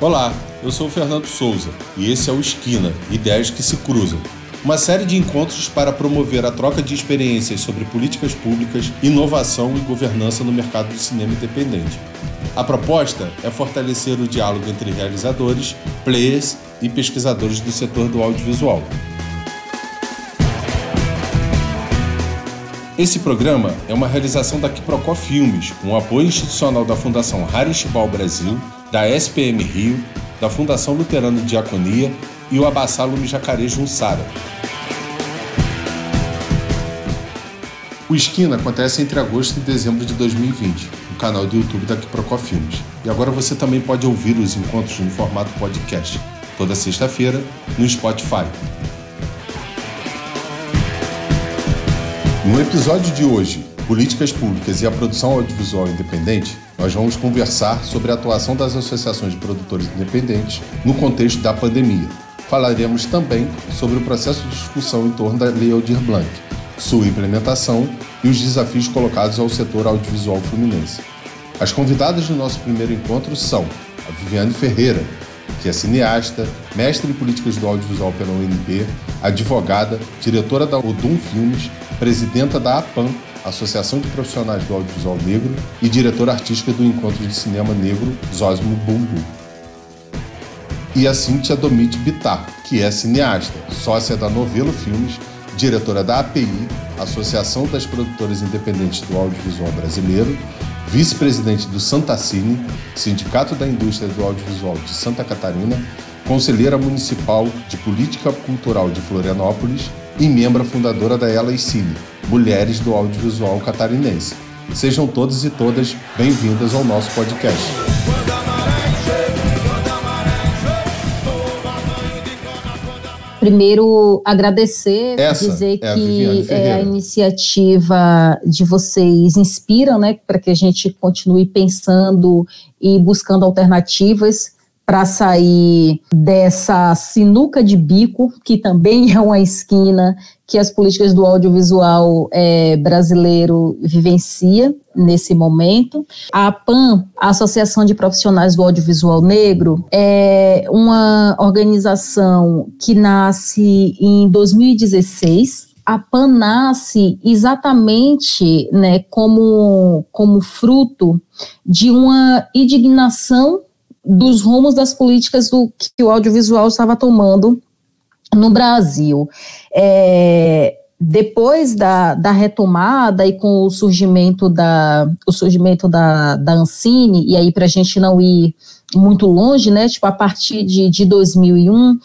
Olá, eu sou o Fernando Souza e esse é o Esquina Ideias que se Cruzam. Uma série de encontros para promover a troca de experiências sobre políticas públicas, inovação e governança no mercado do cinema independente. A proposta é fortalecer o diálogo entre realizadores, players e pesquisadores do setor do audiovisual. Esse programa é uma realização da Quiprocó Filmes, com apoio institucional da Fundação Harishibal Brasil da SPM Rio, da Fundação Luterano de Diaconia e o Abassá Lume Jacaré Junsara. O Esquina acontece entre agosto e dezembro de 2020, no canal do YouTube da Quiprocó Filmes. E agora você também pode ouvir os encontros no formato podcast, toda sexta-feira, no Spotify. No episódio de hoje, Políticas Públicas e a Produção Audiovisual Independente, nós vamos conversar sobre a atuação das associações de produtores independentes no contexto da pandemia. Falaremos também sobre o processo de discussão em torno da Lei Aldir Blanc, sua implementação e os desafios colocados ao setor audiovisual fluminense. As convidadas do nosso primeiro encontro são a Viviane Ferreira, que é cineasta, mestre em políticas do audiovisual pela UNB, advogada, diretora da Odum Filmes, presidenta da APAM Associação de Profissionais do Audiovisual Negro e diretora artística do Encontro de Cinema Negro Zosmo Bumbu. E a Cíntia Domit Bittar, que é cineasta, sócia da Novelo Filmes, diretora da API, Associação das Produtoras Independentes do Audiovisual Brasileiro, vice-presidente do Santa Cine, Sindicato da Indústria do Audiovisual de Santa Catarina, conselheira municipal de Política Cultural de Florianópolis e membro fundadora da Ela Cine, Mulheres do Audiovisual Catarinense. Sejam todos e todas bem-vindas ao nosso podcast. Primeiro, agradecer, Essa dizer é que a, é a iniciativa de vocês inspira, né, para que a gente continue pensando e buscando alternativas para sair dessa sinuca de bico, que também é uma esquina que as políticas do audiovisual é, brasileiro vivencia nesse momento. A PAN, a Associação de Profissionais do Audiovisual Negro, é uma organização que nasce em 2016 a PAN nasce exatamente né, como, como fruto de uma indignação dos rumos das políticas do que o audiovisual estava tomando no Brasil. É, depois da, da retomada e com o surgimento da, o surgimento da, da Ancine, e aí para a gente não ir muito longe, né, tipo a partir de, de 2001,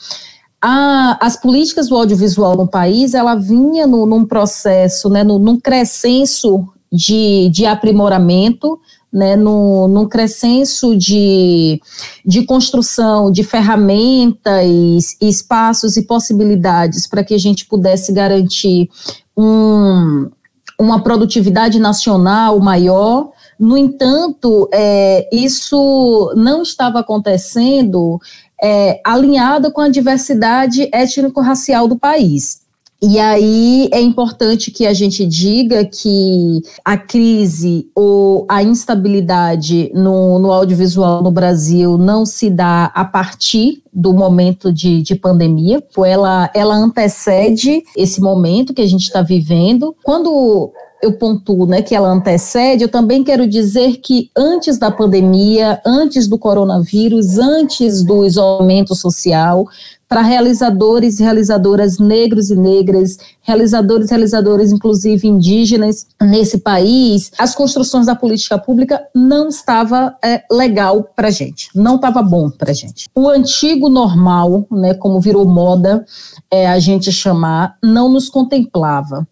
a, as políticas do audiovisual no país, ela vinha no, num processo, né, no, num crescenço de, de aprimoramento, né, no, num crescenço de, de construção de ferramentas, espaços e possibilidades para que a gente pudesse garantir um, uma produtividade nacional maior. No entanto, é, isso não estava acontecendo é, alinhado com a diversidade étnico-racial do país. E aí é importante que a gente diga que a crise ou a instabilidade no, no audiovisual no Brasil não se dá a partir do momento de, de pandemia, ela, ela antecede esse momento que a gente está vivendo. Quando eu pontuo né, que ela antecede, eu também quero dizer que antes da pandemia, antes do coronavírus, antes do isolamento social, para realizadores e realizadoras negros e negras, realizadores e realizadoras, inclusive indígenas, nesse país, as construções da política pública não estava é, legal para gente, não estava bom para gente. O antigo normal, né, como virou moda é, a gente chamar, não nos contemplava.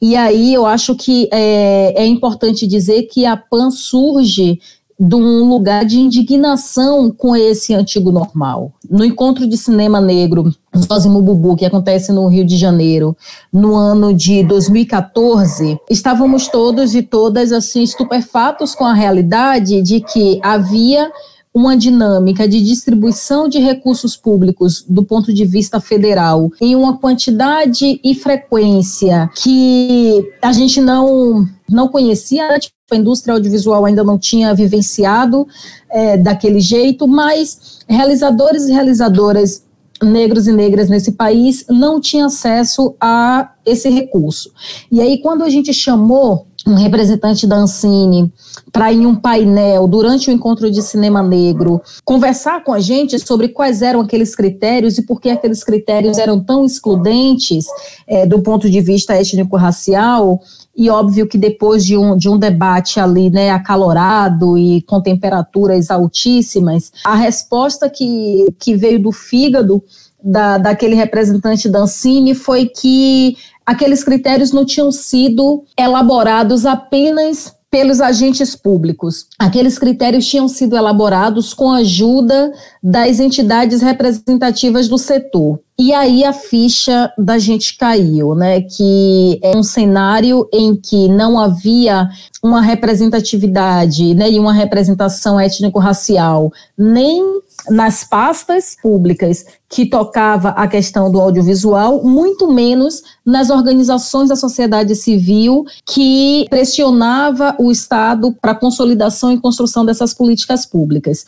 E aí eu acho que é, é importante dizer que a PAN surge de um lugar de indignação com esse antigo normal. No encontro de cinema negro Zózimo Bubu, que acontece no Rio de Janeiro, no ano de 2014, estávamos todos e todas assim estupefatos com a realidade de que havia uma dinâmica de distribuição de recursos públicos do ponto de vista federal em uma quantidade e frequência que a gente não não conhecia, tipo, a indústria audiovisual ainda não tinha vivenciado é, daquele jeito, mas realizadores e realizadoras negros e negras nesse país não tinham acesso a esse recurso. E aí, quando a gente chamou um representante da Ancine para ir em um painel durante o encontro de cinema negro conversar com a gente sobre quais eram aqueles critérios e por que aqueles critérios eram tão excludentes é, do ponto de vista étnico-racial. E óbvio que depois de um, de um debate ali, né, acalorado e com temperaturas altíssimas, a resposta que, que veio do fígado da, daquele representante da foi que aqueles critérios não tinham sido elaborados apenas pelos agentes públicos. Aqueles critérios tinham sido elaborados com a ajuda das entidades representativas do setor. E aí a ficha da gente caiu, né? Que é um cenário em que não havia uma representatividade, né, e uma representação étnico-racial, nem nas pastas públicas que tocava a questão do audiovisual, muito menos nas organizações da sociedade civil que pressionava o Estado para a consolidação e construção dessas políticas públicas.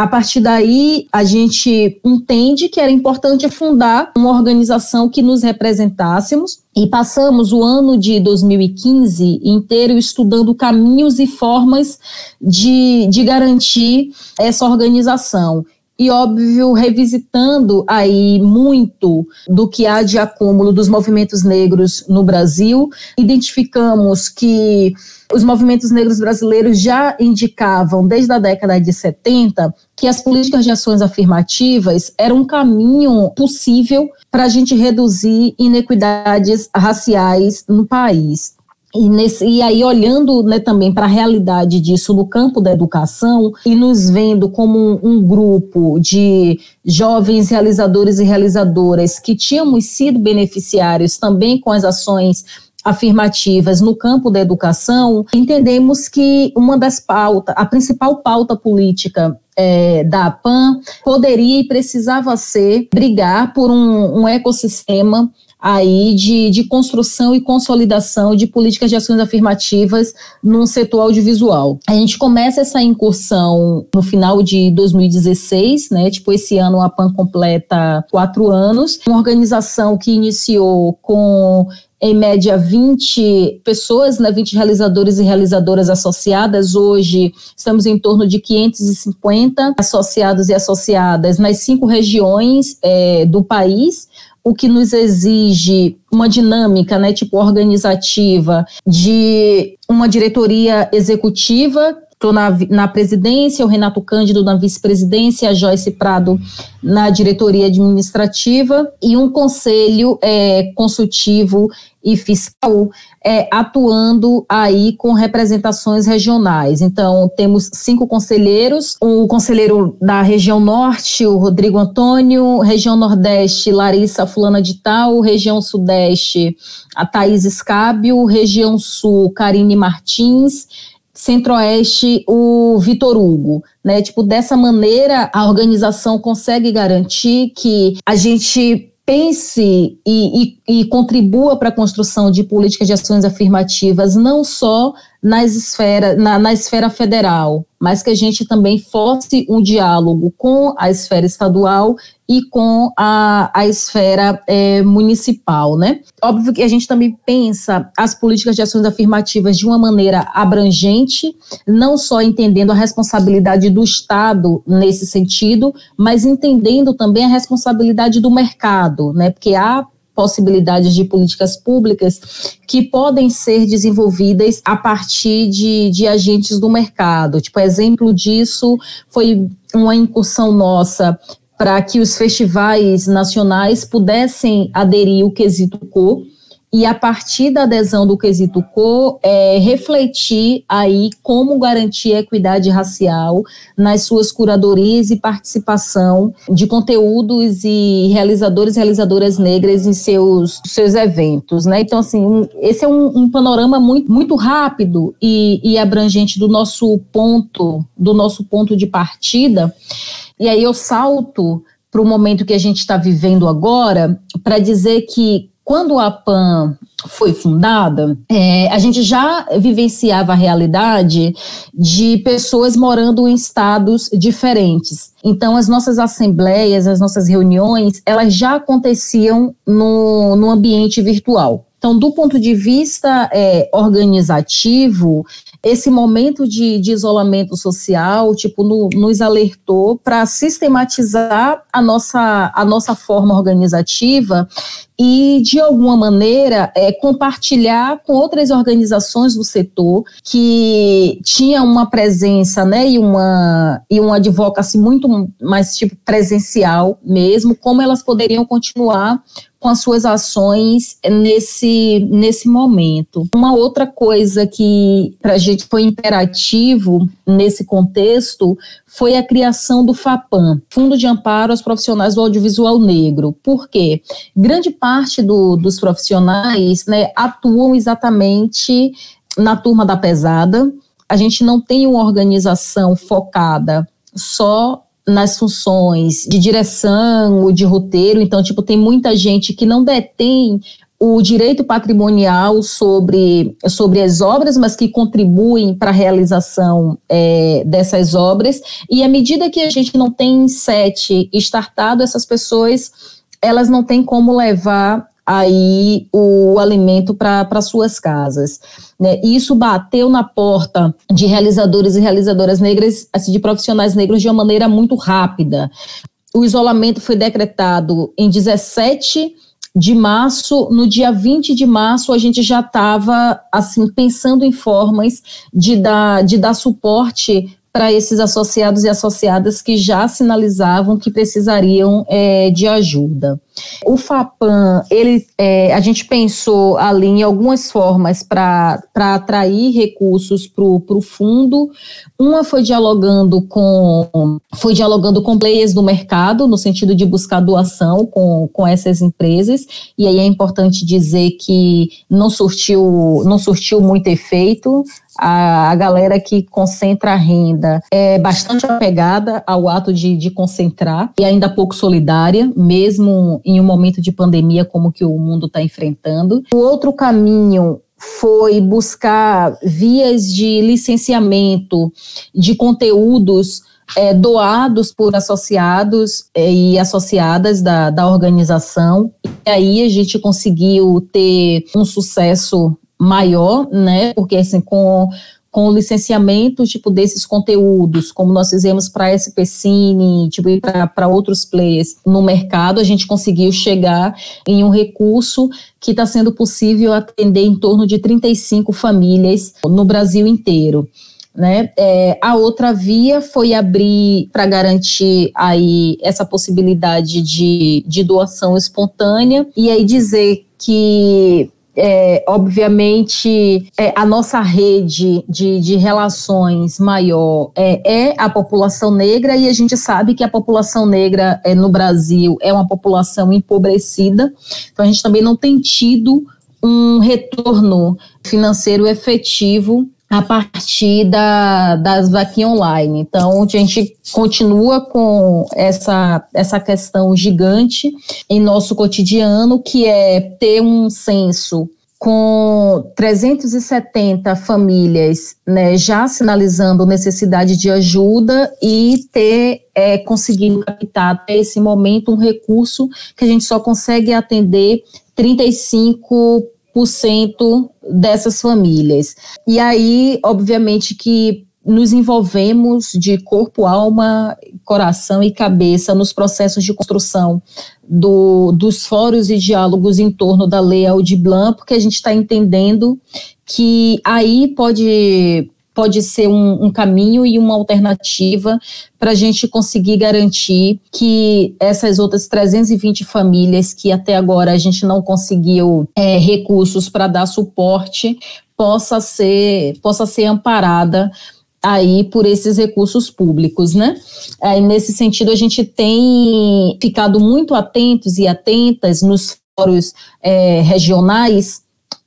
A partir daí, a gente entende que era importante fundar uma organização que nos representássemos. E passamos o ano de 2015 inteiro estudando caminhos e formas de, de garantir essa organização e óbvio revisitando aí muito do que há de acúmulo dos movimentos negros no Brasil, identificamos que os movimentos negros brasileiros já indicavam desde a década de 70 que as políticas de ações afirmativas eram um caminho possível para a gente reduzir inequidades raciais no país. E, nesse, e aí, olhando né, também para a realidade disso no campo da educação e nos vendo como um, um, grupo de jovens realizadores e realizadoras que tínhamos sido beneficiários também com as ações afirmativas no campo da educação, entendemos que uma das pautas, a principal pauta política é, da APAN poderia e precisava ser brigar por um, um ecossistema aí de, de construção e consolidação de políticas de ações afirmativas no setor audiovisual. A gente começa essa incursão no final de 2016, né? Tipo, esse ano a PAN completa quatro anos. Uma organização que iniciou com em média 20 pessoas, né, 20 realizadores e realizadoras associadas. Hoje estamos em torno de 550 associados e associadas nas cinco regiões é, do país o que nos exige uma dinâmica, né, tipo organizativa, de uma diretoria executiva estou na, na presidência, o Renato Cândido na vice-presidência, a Joyce Prado na diretoria administrativa e um conselho é, consultivo e fiscal é, atuando aí com representações regionais. Então, temos cinco conselheiros: o conselheiro da região norte, o Rodrigo Antônio, região nordeste, Larissa Fulana de Tal, região sudeste, a Thaís Escábio, região sul, Karine Martins Centro-Oeste, o Vitor Hugo, né? Tipo, dessa maneira a organização consegue garantir que a gente pense e, e, e contribua para a construção de políticas de ações afirmativas, não só nas esfera, na, na esfera federal, mas que a gente também force um diálogo com a esfera estadual e com a, a esfera é, municipal, né? Óbvio que a gente também pensa as políticas de ações afirmativas de uma maneira abrangente, não só entendendo a responsabilidade do Estado nesse sentido, mas entendendo também a responsabilidade do mercado, né? Porque há possibilidades de políticas públicas que podem ser desenvolvidas a partir de, de agentes do mercado. Tipo, exemplo disso foi uma incursão nossa para que os festivais nacionais pudessem aderir o quesito cor e a partir da adesão do quesito cor, é, refletir aí como garantir a equidade racial nas suas curadorias e participação de conteúdos e realizadores e realizadoras negras em seus, seus eventos, né? Então, assim, um, esse é um, um, panorama muito, muito rápido e, e abrangente do nosso ponto, do nosso ponto de partida, e aí eu salto para o momento que a gente está vivendo agora, para dizer que quando a PAN foi fundada, é, a gente já vivenciava a realidade de pessoas morando em estados diferentes. Então, as nossas assembleias, as nossas reuniões, elas já aconteciam no, no ambiente virtual. Então, do ponto de vista é, organizativo, esse momento de, de isolamento social, tipo, no, nos alertou para sistematizar a nossa, a nossa forma organizativa e, de alguma maneira, é, compartilhar com outras organizações do setor que tinham uma presença né, e, uma, e uma advocacy muito mais tipo, presencial mesmo, como elas poderiam continuar com as suas ações nesse, nesse momento. Uma outra coisa que para a gente foi imperativo nesse contexto foi a criação do FAPAM, Fundo de Amparo aos Profissionais do Audiovisual Negro. Por quê? Grande parte do, dos profissionais né, atuam exatamente na turma da pesada. A gente não tem uma organização focada só nas funções de direção ou de roteiro. Então, tipo, tem muita gente que não detém o direito patrimonial sobre, sobre as obras, mas que contribuem para a realização é, dessas obras. E à medida que a gente não tem sete startado, essas pessoas elas não têm como levar aí o alimento para suas casas. Né? Isso bateu na porta de realizadores e realizadoras negras, assim, de profissionais negros de uma maneira muito rápida. O isolamento foi decretado em 17 de março, no dia 20 de março, a gente já estava assim pensando em formas de dar, de dar suporte para esses associados e associadas que já sinalizavam que precisariam é, de ajuda. O FAPAM, ele, é, a gente pensou ali em algumas formas para atrair recursos para o fundo. Uma foi dialogando com foi dialogando com players do mercado, no sentido de buscar doação com, com essas empresas, e aí é importante dizer que não surtiu, não surtiu muito efeito a, a galera que concentra a renda é bastante apegada ao ato de, de concentrar e ainda pouco solidária, mesmo em um momento de pandemia como que o mundo está enfrentando. O outro caminho foi buscar vias de licenciamento de conteúdos é, doados por associados é, e associadas da, da organização. E aí a gente conseguiu ter um sucesso maior, né? Porque assim, com, com o licenciamento tipo desses conteúdos, como nós fizemos para a SP Cine, tipo para outros players no mercado, a gente conseguiu chegar em um recurso que está sendo possível atender em torno de 35 famílias no Brasil inteiro. Né? É, a outra via foi abrir para garantir aí essa possibilidade de, de doação espontânea e aí dizer que é, obviamente, é, a nossa rede de, de relações maior é, é, a população negra, e a gente sabe que a população negra é, no Brasil é uma população empobrecida, então a gente também não tem tido um retorno financeiro efetivo a partir da, das vaquinhas online. Então, a gente continua com essa, essa questão gigante em nosso cotidiano, que é ter um censo com 370 famílias né, já sinalizando necessidade de ajuda e ter é, conseguido captar até esse momento um recurso que a gente só consegue atender 35 dessas famílias. E aí, obviamente, que nos envolvemos de corpo, alma, coração e cabeça nos processos de construção do, dos fóruns e diálogos em torno da Lei Aldir Blanc, porque a gente está entendendo que aí pode pode ser um, um caminho e uma alternativa para a gente conseguir garantir que essas outras 320 famílias que até agora a gente não conseguiu é, recursos para dar suporte possa ser possa ser amparada aí por esses recursos públicos, né? Aí, nesse sentido, a gente tem ficado muito atentos e atentas nos fóruns é, regionais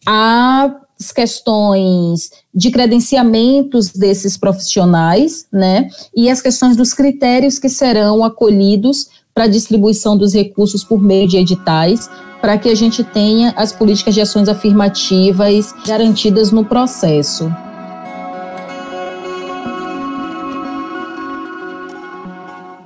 a as questões de credenciamentos desses profissionais, né, e as questões dos critérios que serão acolhidos para distribuição dos recursos por meio de editais, para que a gente tenha as políticas de ações afirmativas garantidas no processo.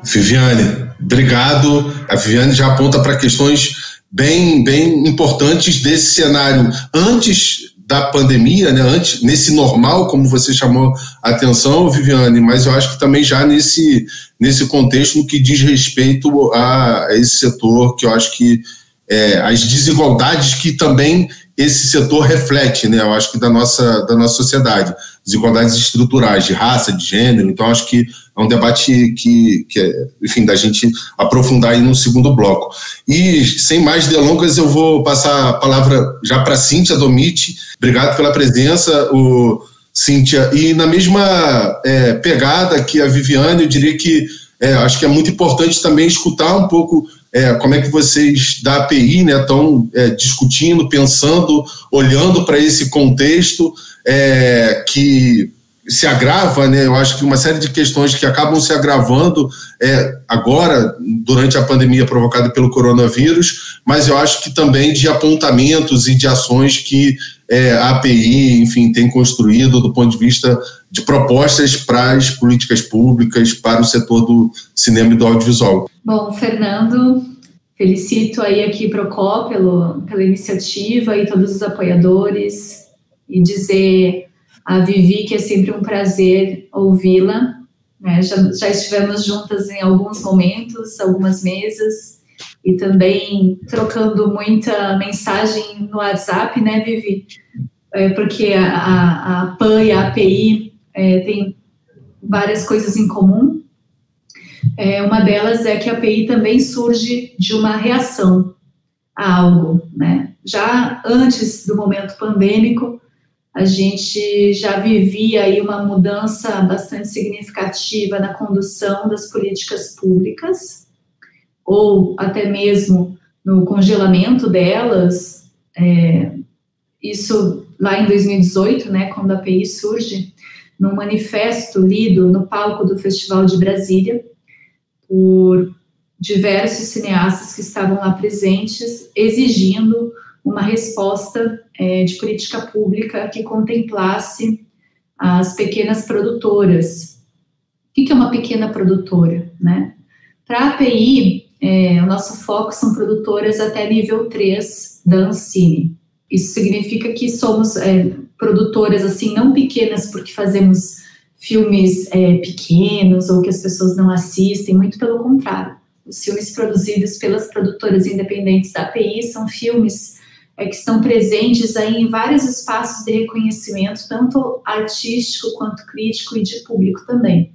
Viviane, obrigado. A Viviane já aponta para questões bem, bem importantes desse cenário antes da pandemia, né, antes, nesse normal, como você chamou a atenção, Viviane, mas eu acho que também já nesse, nesse contexto no que diz respeito a, esse setor, que eu acho que é, as desigualdades que também esse setor reflete, né, eu acho que da nossa, da nossa sociedade, desigualdades estruturais de raça, de gênero, então acho que é um debate que, que é, enfim, da gente aprofundar aí no segundo bloco. E, sem mais delongas, eu vou passar a palavra já para Cíntia Domite. Obrigado pela presença, o, Cíntia. E na mesma é, pegada que a Viviane, eu diria que é, acho que é muito importante também escutar um pouco é, como é que vocês da API estão né, discutindo, pensando, olhando para esse contexto é, que se agrava, né? Eu acho que uma série de questões que acabam se agravando é, agora, durante a pandemia provocada pelo coronavírus, mas eu acho que também de apontamentos e de ações que é, API, enfim, tem construído do ponto de vista de propostas para as políticas públicas, para o setor do cinema e do audiovisual. Bom, Fernando, felicito aí aqui Procó pelo, pela iniciativa e todos os apoiadores e dizer a Vivi, que é sempre um prazer ouvi-la. Né? Já, já estivemos juntas em alguns momentos, algumas mesas, e também trocando muita mensagem no WhatsApp, né, Vivi? É, porque a, a, a PAN e a API é, têm várias coisas em comum. É, uma delas é que a API também surge de uma reação a algo, né? Já antes do momento pandêmico, a gente já vivia aí uma mudança bastante significativa na condução das políticas públicas, ou até mesmo no congelamento delas. É, isso lá em 2018, né, quando a API surge, num manifesto lido no palco do Festival de Brasília por diversos cineastas que estavam lá presentes, exigindo uma resposta é, de política pública que contemplasse as pequenas produtoras. O que é uma pequena produtora? Né? Para a API, é, o nosso foco são produtoras até nível 3 da Ancine. Isso significa que somos é, produtoras, assim, não pequenas porque fazemos filmes é, pequenos ou que as pessoas não assistem, muito pelo contrário. Os filmes produzidos pelas produtoras independentes da API são filmes é, que estão presentes aí em vários espaços de reconhecimento, tanto artístico quanto crítico e de público também.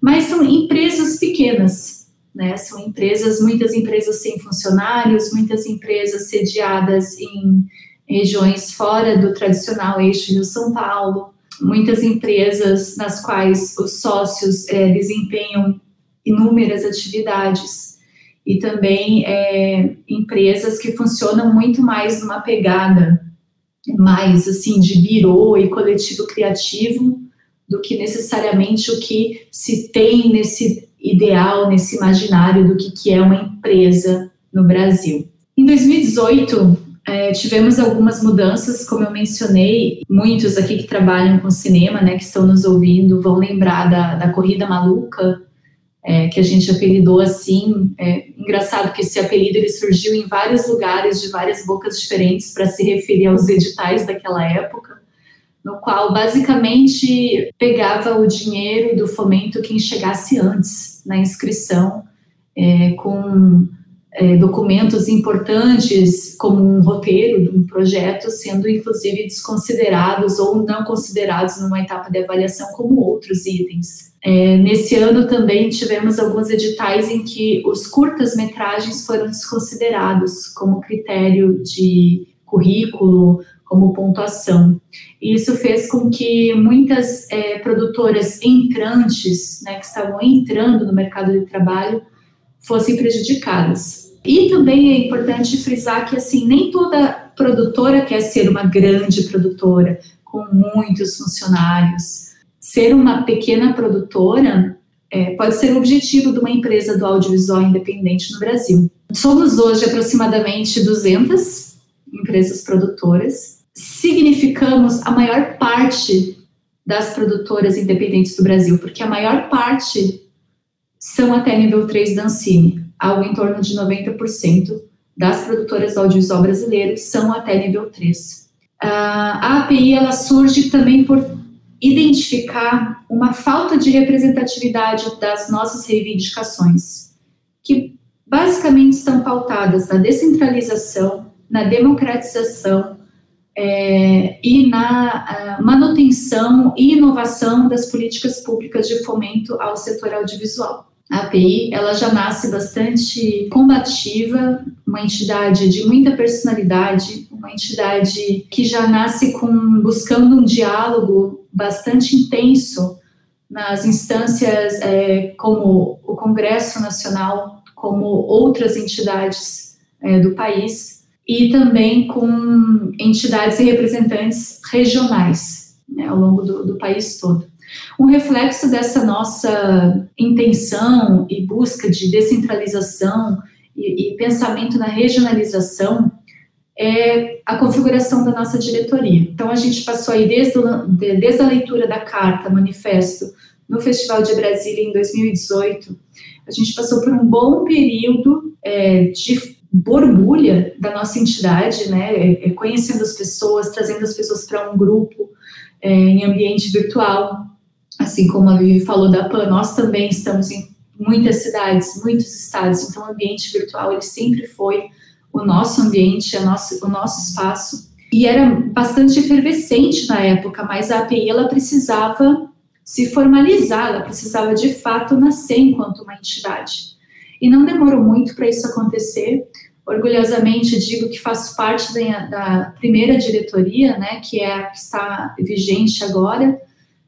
Mas são empresas pequenas, né? São empresas, muitas empresas sem funcionários, muitas empresas sediadas em regiões fora do tradicional eixo Rio São Paulo, muitas empresas nas quais os sócios é, desempenham inúmeras atividades e também é, empresas que funcionam muito mais numa pegada mais assim de birô e coletivo criativo do que necessariamente o que se tem nesse ideal, nesse imaginário do que, que é uma empresa no Brasil. Em 2018, é, tivemos algumas mudanças, como eu mencionei, muitos aqui que trabalham com cinema, né, que estão nos ouvindo, vão lembrar da, da Corrida Maluca, é, que a gente apelidou assim. É engraçado que esse apelido ele surgiu em vários lugares, de várias bocas diferentes, para se referir aos editais daquela época, no qual basicamente pegava o dinheiro do fomento quem chegasse antes na inscrição, é, com é, documentos importantes, como um roteiro de um projeto, sendo inclusive desconsiderados ou não considerados numa etapa de avaliação como outros itens. É, nesse ano também tivemos alguns editais em que os curtas-metragens foram desconsiderados como critério de currículo, como pontuação. E isso fez com que muitas é, produtoras entrantes, né, que estavam entrando no mercado de trabalho, fossem prejudicadas. E também é importante frisar que assim nem toda produtora quer ser uma grande produtora com muitos funcionários ser uma pequena produtora é, pode ser o objetivo de uma empresa do audiovisual independente no Brasil. Somos hoje aproximadamente 200 empresas produtoras. Significamos a maior parte das produtoras independentes do Brasil, porque a maior parte são até nível 3 da Ancine, algo em torno de 90% das produtoras do audiovisual brasileiro são até nível 3. A API ela surge também por identificar uma falta de representatividade das nossas reivindicações, que basicamente estão pautadas na descentralização, na democratização é, e na manutenção e inovação das políticas públicas de fomento ao setor audiovisual. A API ela já nasce bastante combativa, uma entidade de muita personalidade, uma entidade que já nasce com buscando um diálogo bastante intenso nas instâncias é, como o Congresso Nacional, como outras entidades é, do país e também com entidades e representantes regionais né, ao longo do, do país todo. Um reflexo dessa nossa intenção e busca de descentralização e, e pensamento na regionalização é a configuração da nossa diretoria. Então, a gente passou aí desde, desde a leitura da carta, manifesto, no Festival de Brasília em 2018, a gente passou por um bom período é, de borbulha da nossa entidade, né, é, é conhecendo as pessoas, trazendo as pessoas para um grupo é, em ambiente virtual, assim como a Vivi falou da PAN, nós também estamos em muitas cidades, muitos estados, então o ambiente virtual ele sempre foi o nosso ambiente, a nosso, o nosso espaço, e era bastante efervescente na época, mas a API ela precisava se formalizar, ela precisava de fato nascer enquanto uma entidade. E não demorou muito para isso acontecer. Orgulhosamente digo que faço parte da, da primeira diretoria, né, que é a que está vigente agora,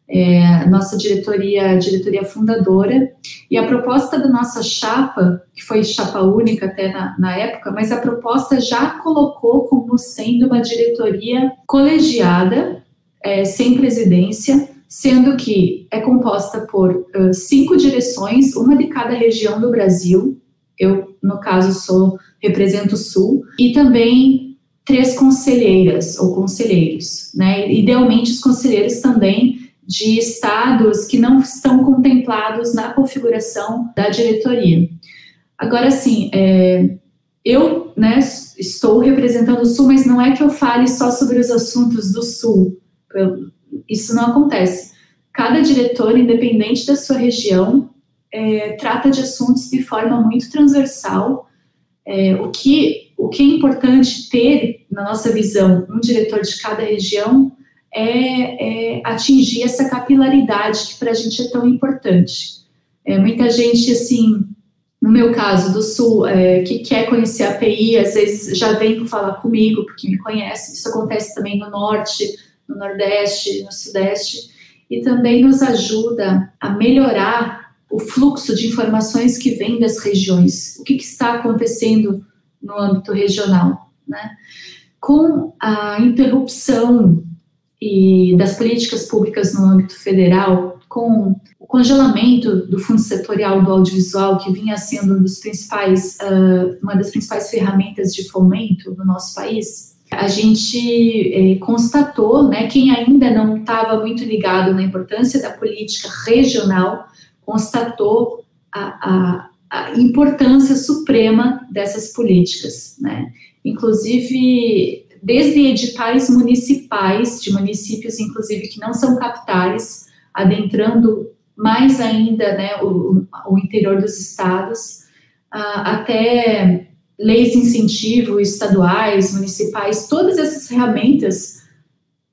é, nossa diretoria, diretoria fundadora, e a proposta da nossa chapa, que foi chapa única até na, na época, mas a proposta já colocou como sendo uma diretoria colegiada, é, sem presidência, sendo que é composta por uh, cinco direções, uma de cada região do Brasil. Eu, no caso, sou represento o Sul, e também três conselheiras ou conselheiros, né? Idealmente, os conselheiros também de estados que não estão contemplados na configuração da diretoria. Agora, sim, é, eu né, estou representando o Sul, mas não é que eu fale só sobre os assuntos do Sul. Isso não acontece. Cada diretor, independente da sua região, é, trata de assuntos de forma muito transversal. É, o, que, o que é importante ter, na nossa visão, um diretor de cada região é, é atingir essa capilaridade que para a gente é tão importante. É, muita gente, assim, no meu caso, do Sul, é, que quer conhecer a API, às vezes já vem falar comigo, porque me conhece. Isso acontece também no Norte, no Nordeste, no Sudeste, e também nos ajuda a melhorar o fluxo de informações que vem das regiões. O que, que está acontecendo no âmbito regional, né? Com a interrupção e das políticas públicas no âmbito federal, com o congelamento do fundo setorial do audiovisual, que vinha sendo um dos principais, uh, uma das principais ferramentas de fomento no nosso país, a gente eh, constatou, né, quem ainda não estava muito ligado na importância da política regional, constatou a, a, a importância suprema dessas políticas, né? Inclusive, desde editais municipais, de municípios, inclusive, que não são capitais, adentrando mais ainda né, o, o interior dos estados, uh, até leis de incentivo estaduais, municipais, todas essas ferramentas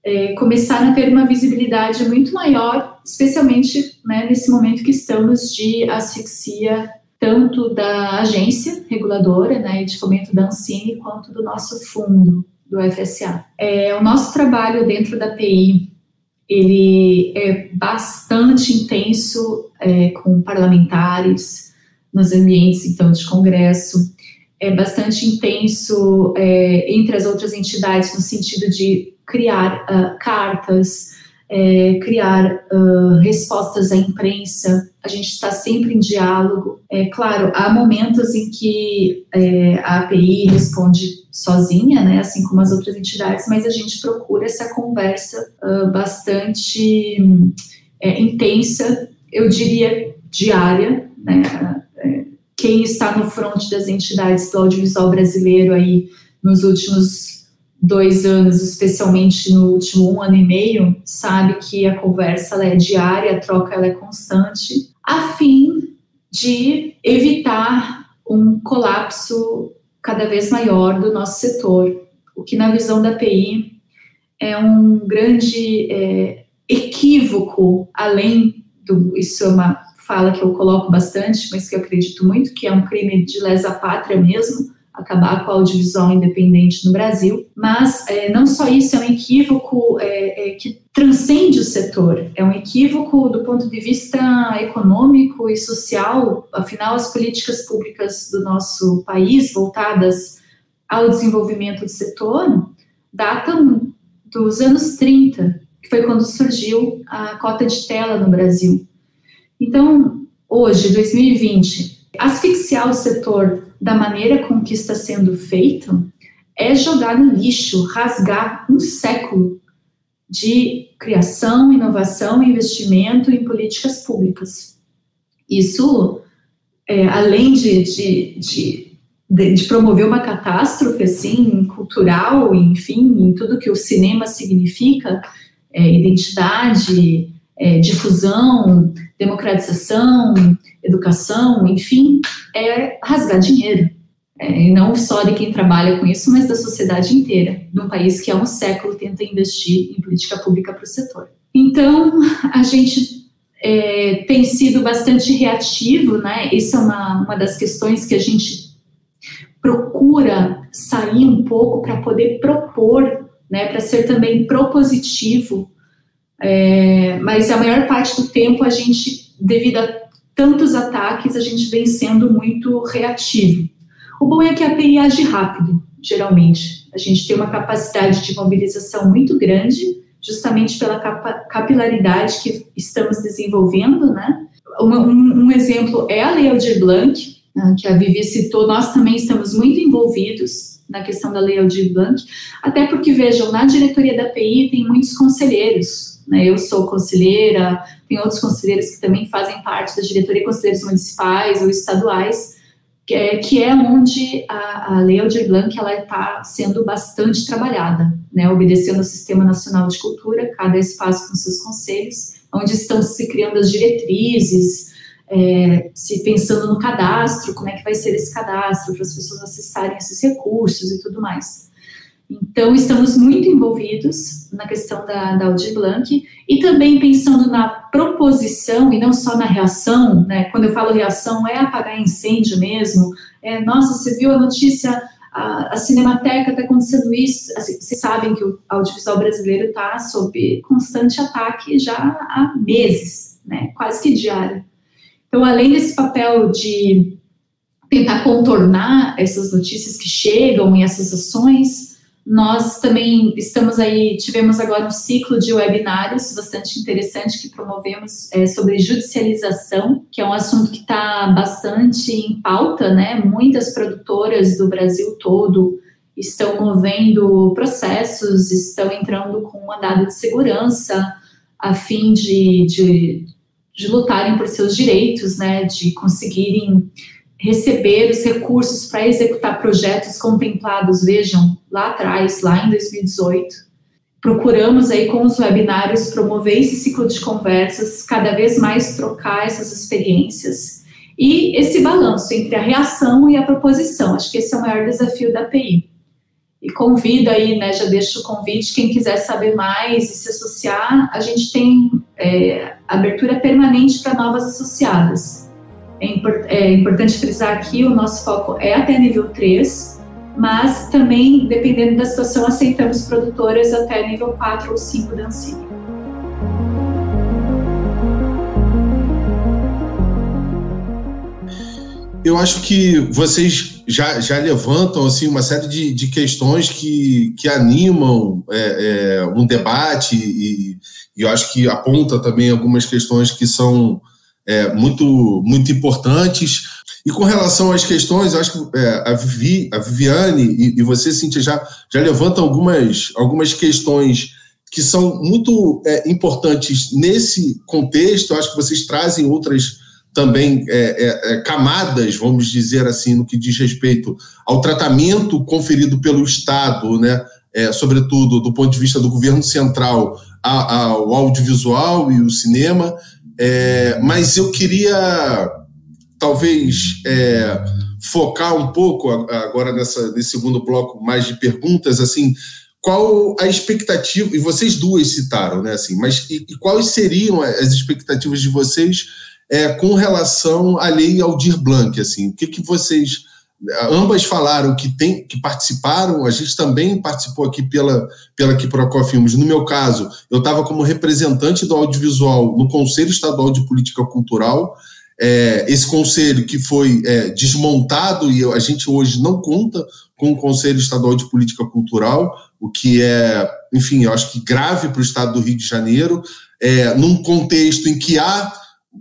é, começaram a ter uma visibilidade muito maior, especialmente né, nesse momento que estamos de asfixia tanto da agência reguladora né, de fomento da Ancine quanto do nosso fundo do FSA. É, o nosso trabalho dentro da TI ele é bastante intenso é, com parlamentares nos ambientes então de congresso, é bastante intenso é, entre as outras entidades no sentido de criar uh, cartas, é, criar uh, respostas à imprensa, a gente está sempre em diálogo. É claro, há momentos em que é, a API responde sozinha, né, assim como as outras entidades, mas a gente procura essa conversa uh, bastante é, intensa, eu diria diária, né, quem está no front das entidades do audiovisual brasileiro aí nos últimos dois anos, especialmente no último um ano e meio, sabe que a conversa é diária, a troca é constante, a fim de evitar um colapso cada vez maior do nosso setor, o que na visão da PI é um grande é, equívoco, além do isso é uma fala que eu coloco bastante, mas que eu acredito muito que é um crime de lesa pátria mesmo, acabar com a audiovisual independente no Brasil. Mas é, não só isso, é um equívoco é, é, que transcende o setor, é um equívoco do ponto de vista econômico e social. Afinal, as políticas públicas do nosso país voltadas ao desenvolvimento do setor datam dos anos 30, que foi quando surgiu a cota de tela no Brasil. Então, hoje, 2020, asfixiar o setor da maneira com que está sendo feito é jogar no lixo, rasgar um século de criação, inovação investimento em políticas públicas. Isso, é, além de, de, de, de, promover uma catástrofe assim, cultural, enfim, em tudo que o cinema significa, é, identidade, é, difusão, democratização, educação, enfim, é rasgar dinheiro. É, e não só de quem trabalha com isso, mas da sociedade inteira, num país que há um século tenta investir em política pública para o setor. Então, a gente é, tem sido bastante reativo, né? Isso é uma, uma das questões que a gente procura sair um pouco para poder propor, né? Para ser também propositivo. É, mas a maior parte do tempo a gente, devido a tantos ataques, a gente vem sendo muito reativo. O bom é que a API age rápido, geralmente. A gente tem uma capacidade de mobilização muito grande, justamente pela capilaridade que estamos desenvolvendo, né? Um, um, um exemplo é a Lei Aldir Blanc, né, que a Vivi citou, nós também estamos muito envolvidos na questão da Lei Aldir Blanc, até porque, vejam, na diretoria da API tem muitos conselheiros, né? Eu sou conselheira, tem outros conselheiros que também fazem parte da diretoria, conselheiros municipais ou estaduais, que é, que é onde a, a Lei Aldir Blanc está sendo bastante trabalhada, né? obedecendo ao Sistema Nacional de Cultura, cada espaço com seus conselhos, onde estão se criando as diretrizes, é, se pensando no cadastro, como é que vai ser esse cadastro, para as pessoas acessarem esses recursos e tudo mais. Então, estamos muito envolvidos na questão da, da Audi Blanc e também pensando na proposição e não só na reação, né? Quando eu falo reação, é apagar incêndio mesmo. É, nossa, você viu a notícia, a, a Cinemateca está acontecendo isso. Assim, vocês sabem que o audiovisual brasileiro está sob constante ataque já há meses, né? Quase que diário. Então, além desse papel de tentar contornar essas notícias que chegam e essas ações, nós também estamos aí, tivemos agora um ciclo de webinários bastante interessante que promovemos é, sobre judicialização, que é um assunto que está bastante em pauta, né? Muitas produtoras do Brasil todo estão movendo processos, estão entrando com um mandado de segurança a fim de, de, de lutarem por seus direitos, né? De conseguirem receber os recursos para executar projetos contemplados, vejam, lá atrás, lá em 2018. Procuramos aí com os webinários promover esse ciclo de conversas, cada vez mais trocar essas experiências e esse balanço entre a reação e a proposição. Acho que esse é o maior desafio da API. E convido aí, né, já deixo o convite, quem quiser saber mais e se associar, a gente tem é, abertura permanente para novas associadas. É, import, é importante frisar aqui, o nosso foco é até nível 3, mas também, dependendo da situação, aceitamos produtoras até nível 4 ou 5 da ANSIB. Eu acho que vocês já, já levantam assim uma série de, de questões que, que animam é, é, um debate e, e, eu acho que aponta também algumas questões que são é, muito, muito importantes. E com relação às questões, acho que é, a, Vivi, a Viviane e, e, você, Cíntia, já, já levantam algumas, algumas questões que são muito é, importantes nesse contexto. Acho que vocês trazem outras também é, é, é, camadas, vamos dizer assim, no que diz respeito ao tratamento conferido pelo Estado, né, sobretudo do ponto de vista do governo central, ao audiovisual e o cinema. É, mas eu queria, talvez, é, focar um pouco agora nessa, nesse segundo bloco mais de perguntas, assim, qual a expectativa, e vocês duas citaram, né, assim, mas e, e quais seriam as expectativas de vocês é, com relação à lei Aldir Blanc, assim, o que, que vocês ambas falaram que tem que participaram, a gente também participou aqui pela pela Quiprocó Filmes. No meu caso, eu estava como representante do audiovisual no Conselho Estadual de Política Cultural. É, esse conselho que foi é, desmontado e a gente hoje não conta com o Conselho Estadual de Política Cultural, o que é, enfim, eu acho que grave para o Estado do Rio de Janeiro, é, num contexto em que há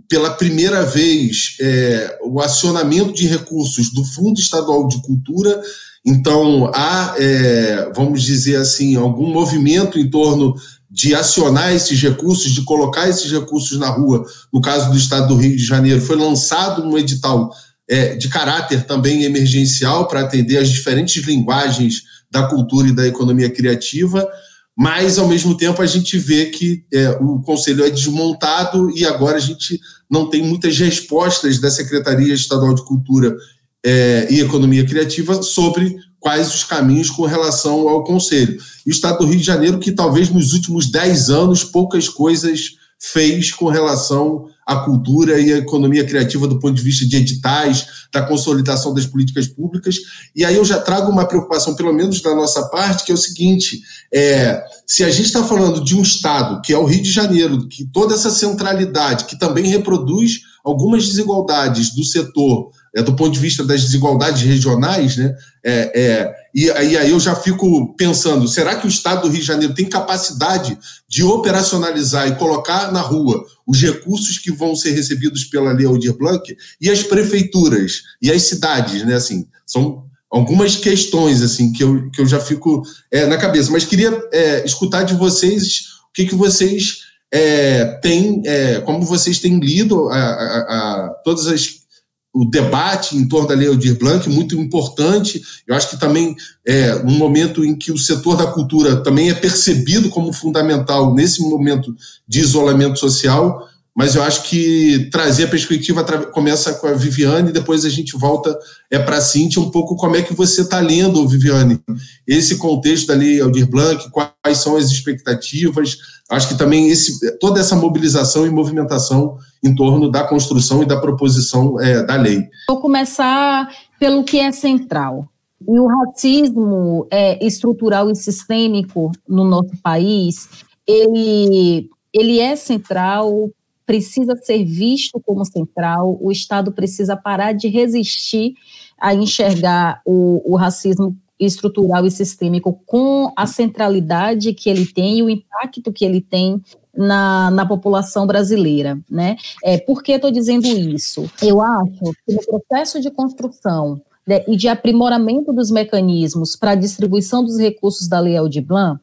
pela primeira vez, é, o acionamento de recursos do Fundo Estadual de Cultura. Então, há, é, vamos dizer assim, algum movimento em torno de acionar esses recursos, de colocar esses recursos na rua. No caso do Estado do Rio de Janeiro, foi lançado um edital é, de caráter também emergencial para atender as diferentes linguagens da cultura e da economia criativa mas ao mesmo tempo a gente vê que é, o conselho é desmontado e agora a gente não tem muitas respostas da Secretaria Estadual de Cultura é, e Economia Criativa sobre quais os caminhos com relação ao conselho. E o Estado do Rio de Janeiro, que talvez nos últimos dez anos poucas coisas fez com relação à cultura e à economia criativa do ponto de vista de editais, da consolidação das políticas públicas. E aí eu já trago uma preocupação, pelo menos da nossa parte, que é o seguinte: é, se a gente está falando de um Estado, que é o Rio de Janeiro, que toda essa centralidade, que também reproduz algumas desigualdades do setor é, do ponto de vista das desigualdades regionais, né? É, é, e, e, aí eu já fico pensando: será que o Estado do Rio de Janeiro tem capacidade de operacionalizar e colocar na rua os recursos que vão ser recebidos pela Lei Aldir Blanc e as prefeituras e as cidades, né? Assim, são algumas questões assim que eu, que eu já fico é, na cabeça. Mas queria é, escutar de vocês o que, que vocês é, têm, é, como vocês têm lido a, a, a todas as o debate em torno da Lei Aldir Blanc, muito importante. Eu acho que também é um momento em que o setor da cultura também é percebido como fundamental nesse momento de isolamento social, mas eu acho que trazer a perspectiva começa com a Viviane, depois a gente volta é para a Cintia um pouco como é que você está lendo, Viviane, esse contexto da Lei Aldir Blanc, quais são as expectativas, acho que também esse, toda essa mobilização e movimentação em torno da construção e da proposição é, da lei. Vou começar pelo que é central. E o racismo é, estrutural e sistêmico no nosso país, ele, ele é central, precisa ser visto como central, o Estado precisa parar de resistir a enxergar o, o racismo estrutural e sistêmico com a centralidade que ele tem e o impacto que ele tem na, na população brasileira, né? É, por que estou dizendo isso? Eu acho que no processo de construção né, e de aprimoramento dos mecanismos para a distribuição dos recursos da Lei Aldir Blanc,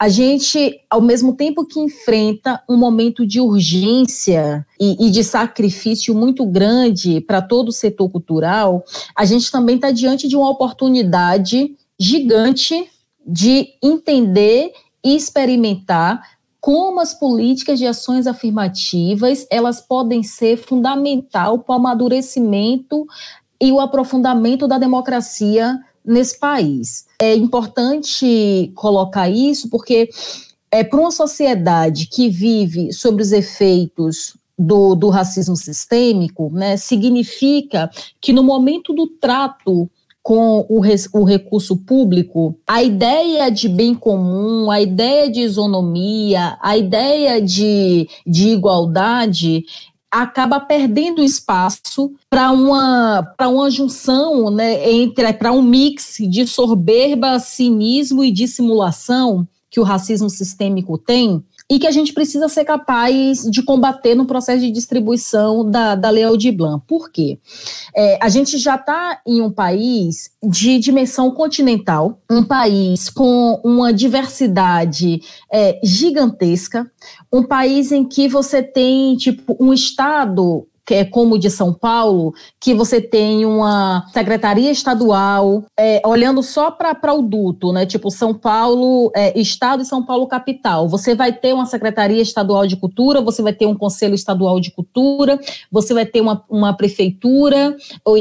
a gente, ao mesmo tempo que enfrenta um momento de urgência e, e de sacrifício muito grande para todo o setor cultural, a gente também está diante de uma oportunidade gigante de entender e experimentar como as políticas de ações afirmativas elas podem ser fundamental para o amadurecimento e o aprofundamento da democracia nesse país. É importante colocar isso porque é para uma sociedade que vive sobre os efeitos do, do racismo sistêmico, né, significa que no momento do trato com o, res, o, recurso público, a ideia de bem comum, a ideia de isonomia, a ideia de, de igualdade, acaba perdendo espaço para uma, uma junção né, entre para um mix de soberba, cinismo e dissimulação que o racismo sistêmico tem, e que a gente precisa ser capaz de combater no processo de distribuição da, da Lei Aldir Blanc. Por quê? É, a gente já está em um país de dimensão continental, um país com uma diversidade é, gigantesca, um país em que você tem tipo um estado é como o de São Paulo, que você tem uma secretaria estadual, é, olhando só para o duto, né? Tipo São Paulo, é, Estado e São Paulo capital. Você vai ter uma secretaria estadual de cultura, você vai ter um conselho estadual de cultura, você vai ter uma, uma prefeitura,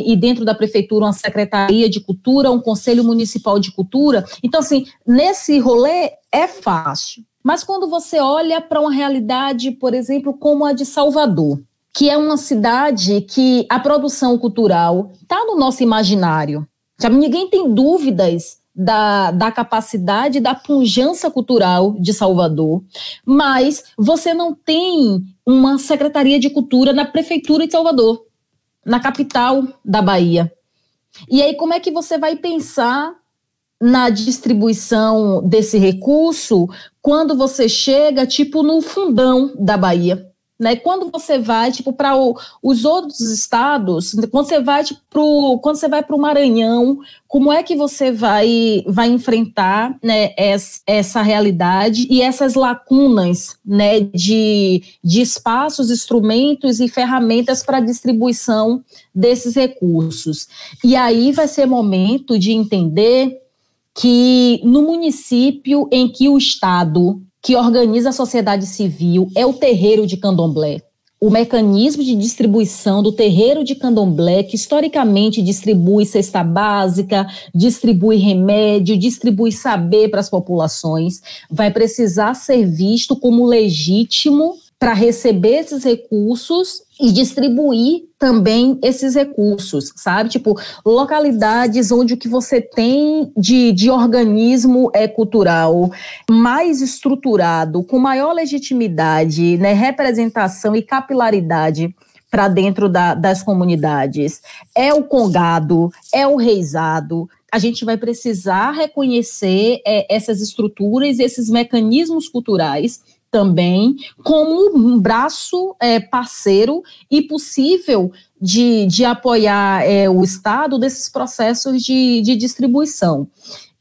e dentro da prefeitura uma secretaria de cultura, um conselho municipal de cultura. Então, assim, nesse rolê é fácil. Mas quando você olha para uma realidade, por exemplo, como a de Salvador, que é uma cidade que a produção cultural está no nosso imaginário. Sabe? Ninguém tem dúvidas da, da capacidade, da pujança cultural de Salvador, mas você não tem uma secretaria de cultura na prefeitura de Salvador, na capital da Bahia. E aí, como é que você vai pensar na distribuição desse recurso quando você chega, tipo, no fundão da Bahia? Né? Quando você vai tipo para os outros estados, quando você vai tipo, quando você vai para o Maranhão, como é que você vai vai enfrentar né, essa, essa realidade e essas lacunas né, de, de espaços, instrumentos e ferramentas para distribuição desses recursos? E aí vai ser momento de entender que no município em que o Estado que organiza a sociedade civil é o terreiro de candomblé. O mecanismo de distribuição do terreiro de candomblé, que historicamente distribui cesta básica, distribui remédio, distribui saber para as populações, vai precisar ser visto como legítimo para receber esses recursos e distribuir também esses recursos, sabe? Tipo, localidades onde o que você tem de, de organismo é cultural mais estruturado, com maior legitimidade, né, representação e capilaridade para dentro da, das comunidades. É o congado, é o reizado, a gente vai precisar reconhecer é, essas estruturas, esses mecanismos culturais também como um braço é, parceiro e possível de, de apoiar é, o Estado desses processos de, de distribuição.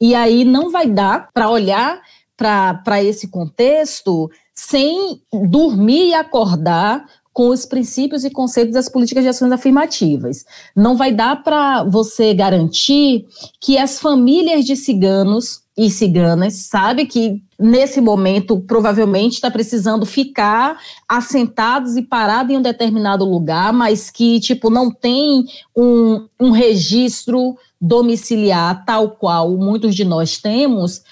E aí não vai dar para olhar para esse contexto sem dormir e acordar com os princípios e conceitos das políticas de ações afirmativas. Não vai dar para você garantir que as famílias de ciganos e ciganas sabe que nesse momento provavelmente está precisando ficar assentados e parados em um determinado lugar, mas que tipo não tem um, um registro domiciliar tal qual muitos de nós temos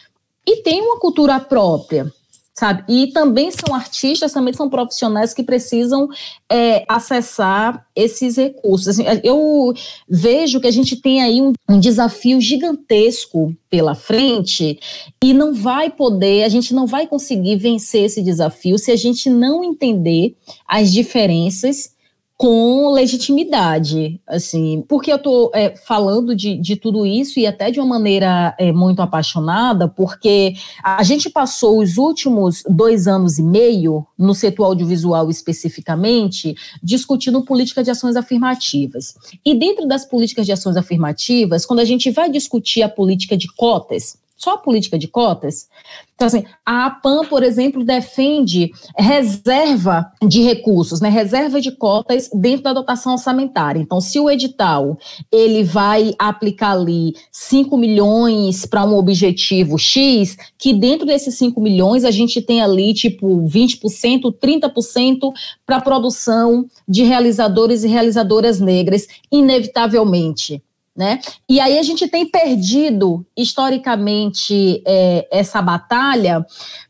e tem uma cultura própria sabe? E também são artistas, também são profissionais que precisam é, acessar esses recursos. Assim, eu vejo que a gente tem aí um, um, desafio gigantesco pela frente e não vai poder, a gente não vai conseguir vencer esse desafio se a gente não entender as diferenças com legitimidade, assim, porque eu estou é, falando de, de tudo isso e até de uma maneira é, muito apaixonada, porque a gente passou os últimos dois anos e meio, no setor audiovisual especificamente, discutindo política de ações afirmativas. E dentro das políticas de ações afirmativas, quando a gente vai discutir a política de cotas, só política de cotas. Então, assim, a APAN, por exemplo, defende reserva de recursos, né, reserva de cotas dentro da dotação orçamentária. Então, se o edital ele vai aplicar ali 5 milhões para um objetivo X, que dentro desses 5 milhões a gente tem ali, tipo, 20%, 30% para produção de realizadores e realizadoras negras, inevitavelmente Né? E aí a gente tem perdido historicamente é, essa batalha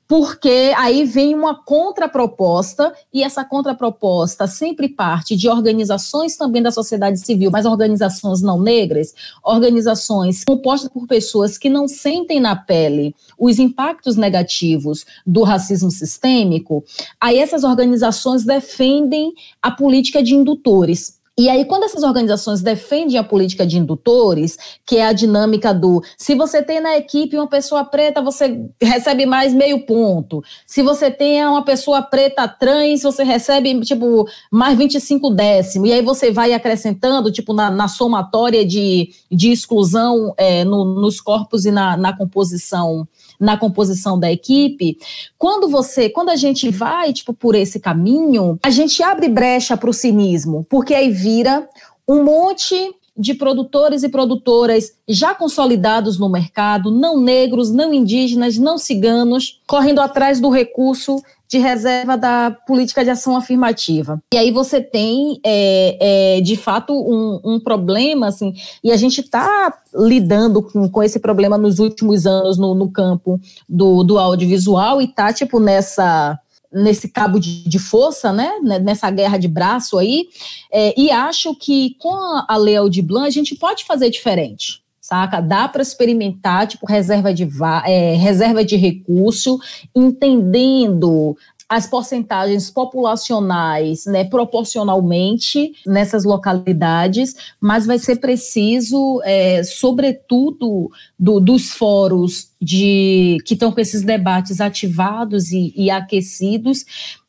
porque aí vem uma contraproposta, e essa contraproposta sempre parte de organizações também da sociedade civil, mas organizações não negras, organizações compostas por pessoas que não sentem na pele os impactos negativos do racismo sistêmico. Aí essas organizações defendem a política de indutores. E aí, quando essas organizações defendem a política de indutores, que é a dinâmica do se você tem na equipe uma pessoa preta, você recebe mais meio ponto. Se você tem uma pessoa preta trans, você recebe, tipo, mais 25 décimos. E aí você vai acrescentando, tipo, na, na somatória de, de exclusão é, no, nos corpos e na, na composição na composição da equipe, quando você, quando a gente vai tipo por esse caminho, a gente abre brecha para o cinismo, porque aí vira um monte de produtores e produtoras já consolidados no mercado, não negros, não indígenas, não ciganos, correndo atrás do recurso de reserva da política de ação afirmativa. E aí você tem, é, é, de fato, um, um, problema, assim, e a gente está lidando com, com esse problema nos últimos anos no, no campo do, do audiovisual e está, tipo, nessa nesse cabo de, de, força, né, nessa guerra de braço aí, é, e acho que com a Lei Aldir Blanc a gente pode fazer diferente saca? Dá para experimentar, tipo, reserva de, é, reserva de recurso, entendendo as porcentagens populacionais, né, proporcionalmente nessas localidades, mas vai ser preciso, é, sobretudo, do, dos fóruns de que estão com esses debates ativados e, e aquecidos,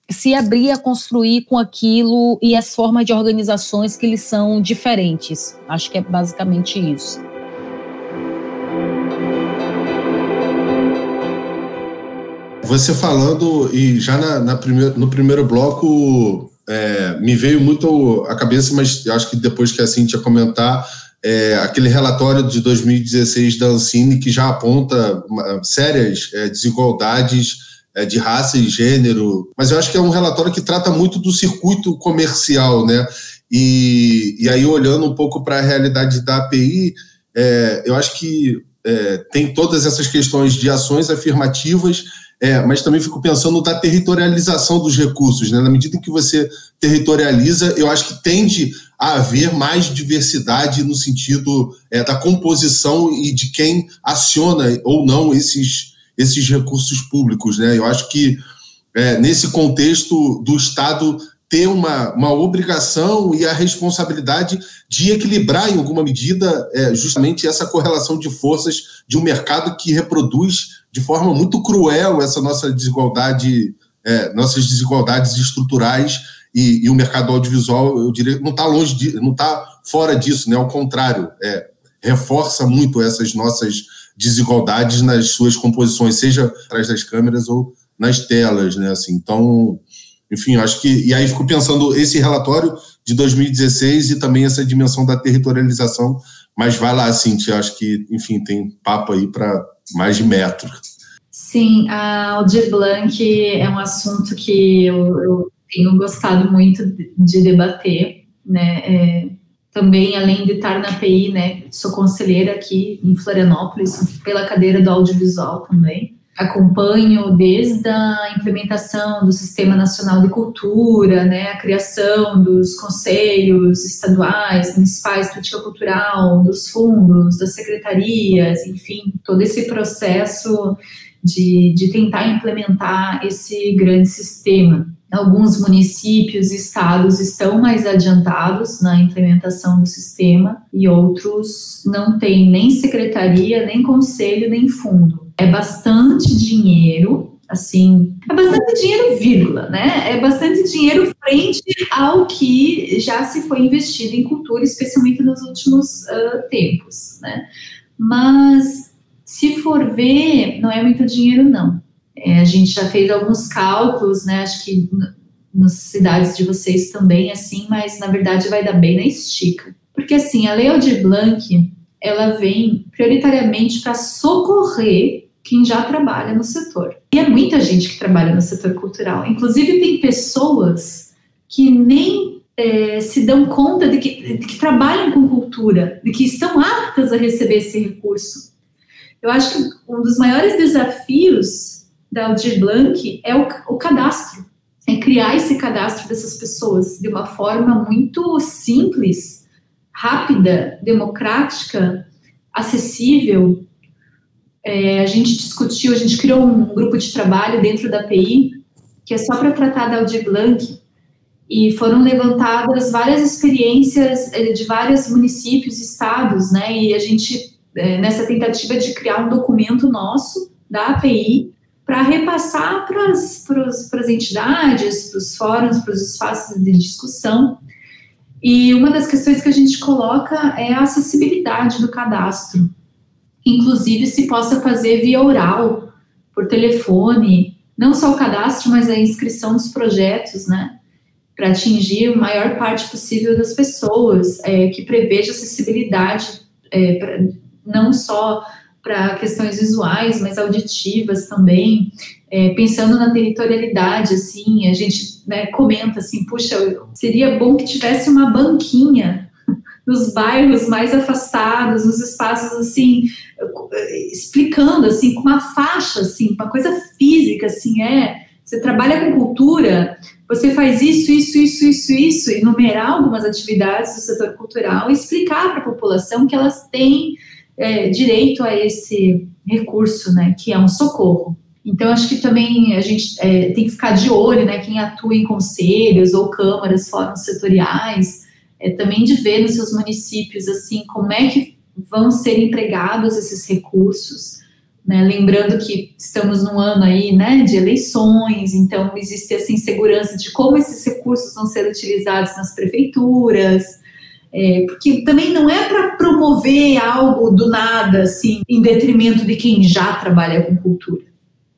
se abrir a construir com aquilo e as formas de organizações que eles são diferentes. Acho que é basicamente isso. Você falando, e já na, na no primeiro bloco é, me veio muito à cabeça, mas acho que depois que a Cintia comentar, é, aquele relatório de 2016 da Ancine que já aponta sérias é, desigualdades é, de raça e gênero, mas eu acho que é um relatório que trata muito do circuito comercial, né? E, e aí, olhando um pouco para a realidade da API, é, eu acho que é, tem todas essas questões de ações afirmativas é, mas também fico pensando na territorialização dos recursos. Né? Na medida em que você territorializa, eu acho que tende a haver mais diversidade no sentido é, da composição e de quem aciona ou não esses, esses recursos públicos. Né? Eu acho que é, nesse contexto do Estado ter uma, uma obrigação e a responsabilidade de equilibrar em alguma medida é, justamente essa correlação de forças de um mercado que reproduz de forma muito cruel essa nossa desigualdade, é, nossas desigualdades estruturais e, e, o mercado audiovisual, eu diria, não está longe de, não está fora disso, né? Ao contrário, é, reforça muito essas nossas desigualdades nas suas composições, seja atrás das câmeras ou nas telas, né? Assim, então, enfim, acho que e aí fico pensando esse relatório de 2016 e também essa dimensão da territorialização, mas vai lá, Cintia, acho que, enfim, tem papo aí para mais de metro. Sim, a Aldir Blanc é um assunto que eu, eu tenho gostado muito de debater, né? É, também, além de estar na PI, né? Sou conselheira aqui em Florianópolis, pela cadeira do audiovisual também. Acompanho desde a implementação do Sistema Nacional de Cultura, né, a criação dos conselhos estaduais, municipais política cultural, dos fundos, das secretarias, enfim, todo esse processo de, de tentar implementar esse grande sistema. Alguns municípios e estados estão mais adiantados na implementação do sistema e outros não têm nem secretaria, nem conselho, nem fundo. É bastante dinheiro, assim, é bastante dinheiro, vírgula, né? É bastante dinheiro frente ao que já se foi investido em cultura, especialmente nos últimos uh, tempos, né? Mas se for ver, não é muito dinheiro, não. É, a gente já fez alguns cálculos, né? Acho que nas cidades de vocês também, assim, mas na verdade vai dar bem na estica. Porque, assim, a Lei Aldir Blanc, ela vem prioritariamente para socorrer quem já trabalha no setor. E é muita gente que trabalha no setor cultural. Inclusive, tem pessoas que nem é, se dão conta de que, de que trabalham com cultura, de que estão aptas a receber esse recurso. Eu acho que um dos maiores desafios da Aldir Blanc é o, o cadastro, é criar esse cadastro dessas pessoas de uma forma muito simples, rápida, democrática, acessível. É, a gente discutiu, a gente criou um grupo de trabalho dentro da API que é só para tratar da Aldir Blanc e foram levantadas várias experiências eh, de vários municípios, estados, né? E a gente é, nessa tentativa de criar um documento nosso da API para repassar para as entidades, para os fóruns, para os espaços de discussão. E uma das questões que a gente coloca é a acessibilidade do cadastro. Inclusive, se possa fazer via oral, por telefone, não só o cadastro, mas a inscrição dos projetos, né? Para atingir a maior parte possível das pessoas, é, que preveja acessibilidade, é, pra, não só para questões visuais, mas auditivas também, é, pensando na territorialidade, assim, a gente né, comenta assim, puxa, seria bom que tivesse uma banquinha nos bairros mais afastados, nos espaços assim, explicando assim, com uma faixa assim, uma coisa física assim, é, você trabalha com cultura, você faz isso, isso, isso, isso, isso, enumerar algumas atividades do setor cultural e explicar para a população que elas têm é, direito a esse recurso, né, que é um socorro. Então, acho que também a gente é, tem que ficar de olho, né, quem atua em conselhos ou câmaras, fóruns setoriais, é, também de ver nos seus municípios, assim, como é que vão ser empregados esses recursos, né, lembrando que estamos num ano aí, né, de eleições, então existe essa insegurança de como esses recursos vão ser utilizados nas prefeituras, é, porque também não é para promover algo do nada, assim, em detrimento de quem já trabalha com cultura.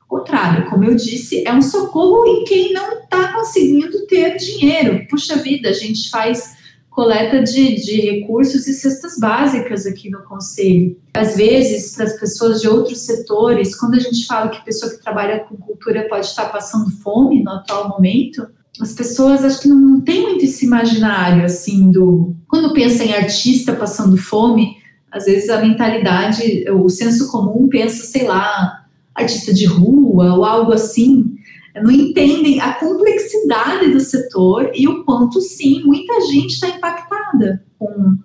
Ao contrário, como eu disse, é um socorro em quem não está conseguindo ter dinheiro. Puxa vida, a gente faz coleta de, de recursos e cestas básicas aqui no Conselho. Às vezes, para as pessoas de outros setores, quando a gente fala que pessoa que trabalha com cultura pode estar passando fome no atual momento, as pessoas acho que não tem muito esse imaginário assim do quando pensa em artista passando fome, às vezes a mentalidade, o senso comum pensa, sei lá, artista de rua ou algo assim, não entendem a complexidade do setor e o quanto sim muita gente está impactada com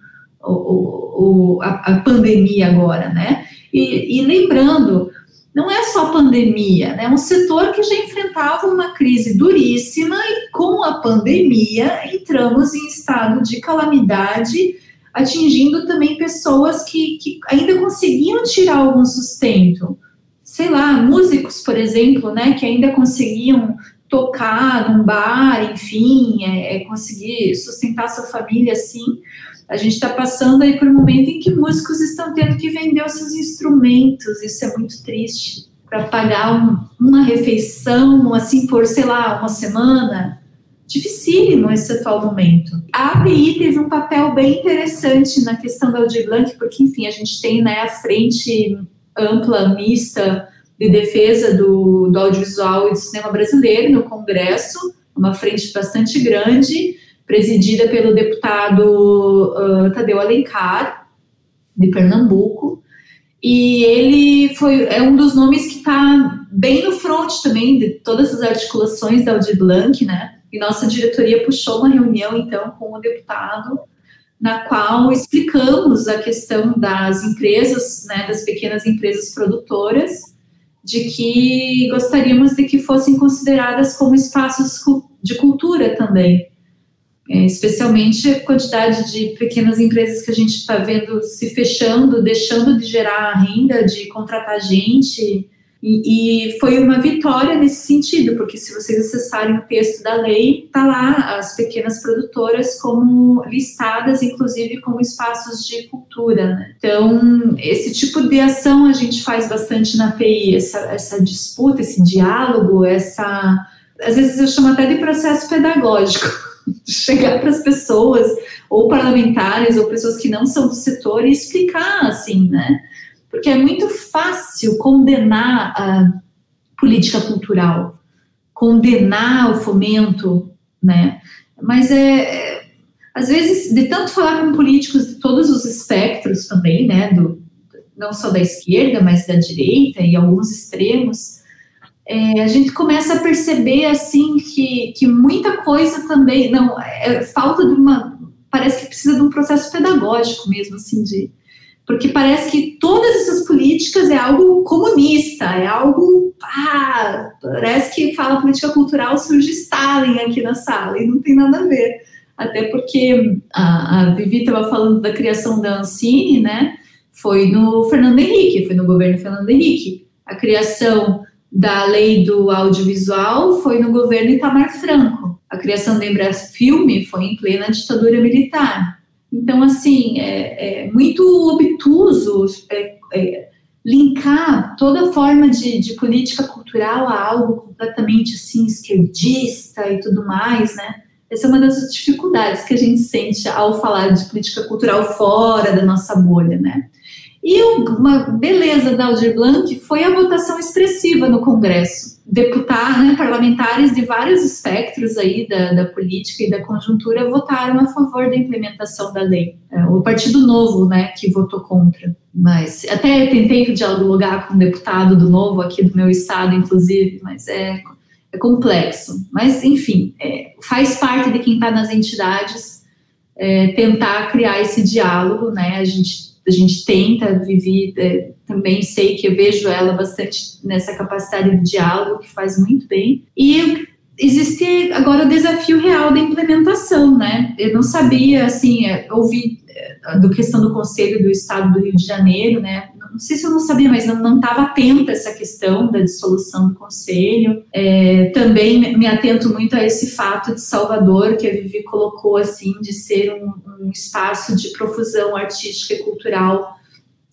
o, o, a, a, pandemia agora, né? E, e lembrando, não é só pandemia, né? É um setor que já enfrentava uma crise duríssima e com a pandemia entramos em estado de calamidade, atingindo também pessoas que, que ainda conseguiam tirar algum sustento. Sei lá, músicos, por exemplo, né, que ainda conseguiam tocar num bar, enfim, é, é conseguir sustentar sua família assim. A gente está passando aí por um momento em que músicos estão tendo que vender os seus instrumentos, isso é muito triste. Para pagar um, uma refeição, assim, por, sei lá, uma semana. Dificílimo esse atual momento. A API teve um papel bem interessante na questão da Aldir Blanc, porque, enfim, a gente tem né, a frente ampla, mista, de defesa do, do audiovisual e do cinema brasileiro no Congresso, uma frente bastante grande, presidida pelo deputado uh, Tadeu Alencar, de Pernambuco, e ele foi é um dos nomes que está bem no front também de todas as articulações da Audi Blanc, né? E nossa diretoria puxou uma reunião então com o deputado, na qual explicamos a questão das empresas, né, das pequenas empresas produtoras, de que gostaríamos de que fossem consideradas como espaços de cultura também, é, especialmente a quantidade de pequenas empresas que a gente está vendo se fechando, deixando de gerar renda, de contratar gente. E, e, foi uma vitória nesse sentido, porque se vocês acessarem o texto da lei, está lá as pequenas produtoras como listadas, inclusive como espaços de cultura. Né? Então, esse tipo de ação a gente faz bastante na PI, essa, essa disputa, esse diálogo, essa. Às vezes eu chamo até de processo pedagógico chegar para as pessoas, ou parlamentares, ou pessoas que não são do setor, e explicar, assim, né? Porque é muito fácil condenar a política cultural, condenar o fomento, né? Mas é, às vezes, de tanto falar com políticos de todos os espectros também, né, do, não só da esquerda, mas da direita e alguns extremos, é, a gente começa a perceber, assim, que, que muita coisa também, não, é, falta de uma, parece que precisa de um processo pedagógico mesmo, assim, de, porque parece que todas essas políticas é algo comunista, é algo, ah, parece que fala política cultural, surge Stalin aqui na sala, e não tem nada a ver, até porque a, a Vivi estava falando da criação da Ancine, né, foi no Fernando Henrique, foi no governo Fernando Henrique. A criação da lei do audiovisual foi no governo Itamar Franco. A criação da Embrafilme foi em plena ditadura militar. Então, assim, é, é muito obtuso é, é, linkar toda forma de, de, política cultural a algo completamente, assim, esquerdista e tudo mais, né? Essa é uma das dificuldades que a gente sente ao falar de política cultural fora da nossa bolha, né? E uma beleza da Aldir Blanc foi a votação expressiva no Congresso. Deputados, né, parlamentares de vários espectros aí da, da, política e da conjuntura votaram a favor da implementação da lei. É, o Partido Novo, né, que votou contra. Mas até tentei dialogar com um deputado do Novo aqui do meu estado, inclusive, mas é, é complexo. Mas, enfim, é, faz parte de quem está nas entidades é, tentar criar esse diálogo, né? A gente a gente tenta, Vivi, é, também sei que eu vejo ela bastante nessa capacidade de diálogo, que faz muito bem. E existe agora o desafio real da implementação, né? Eu não sabia, assim, é, ouvi é, do questão do Conselho do Estado do Rio de Janeiro, né? Não sei se eu não sabia, mas não estava atenta a essa questão da dissolução do Conselho. É, também me atento muito a esse fato de Salvador, que a Vivi colocou, assim, de ser um, um espaço de profusão artística e cultural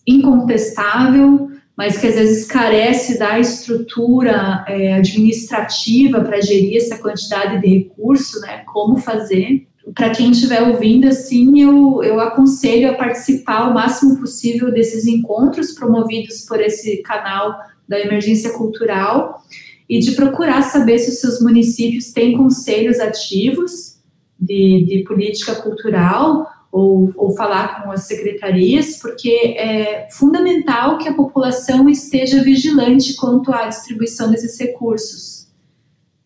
incontestável, mas que às vezes carece da estrutura é, administrativa para gerir essa quantidade de recurso, né? Como fazer. Para quem estiver ouvindo, assim, eu, eu aconselho a participar o máximo possível desses encontros promovidos por esse canal da Emergência Cultural e de procurar saber se os seus municípios têm conselhos ativos de, de política cultural ou, ou falar com as secretarias, porque é fundamental que a população esteja vigilante quanto à distribuição desses recursos,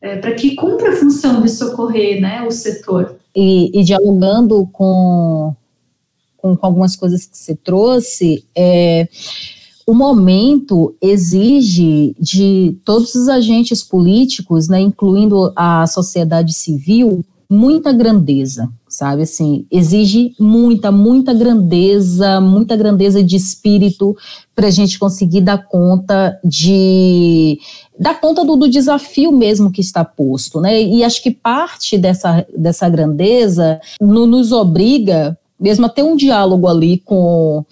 é, para que cumpra a função de socorrer né, o setor. E, e dialogando com, com, com, algumas coisas que você trouxe, é, o momento exige de todos os agentes políticos, né, incluindo a sociedade civil, muita grandeza, sabe? Assim, exige muita, muita grandeza, muita grandeza de espírito para a gente conseguir dar conta de dar conta do, do, desafio mesmo que está posto, né? E acho que parte dessa, dessa grandeza no, nos obriga mesmo a ter um diálogo ali com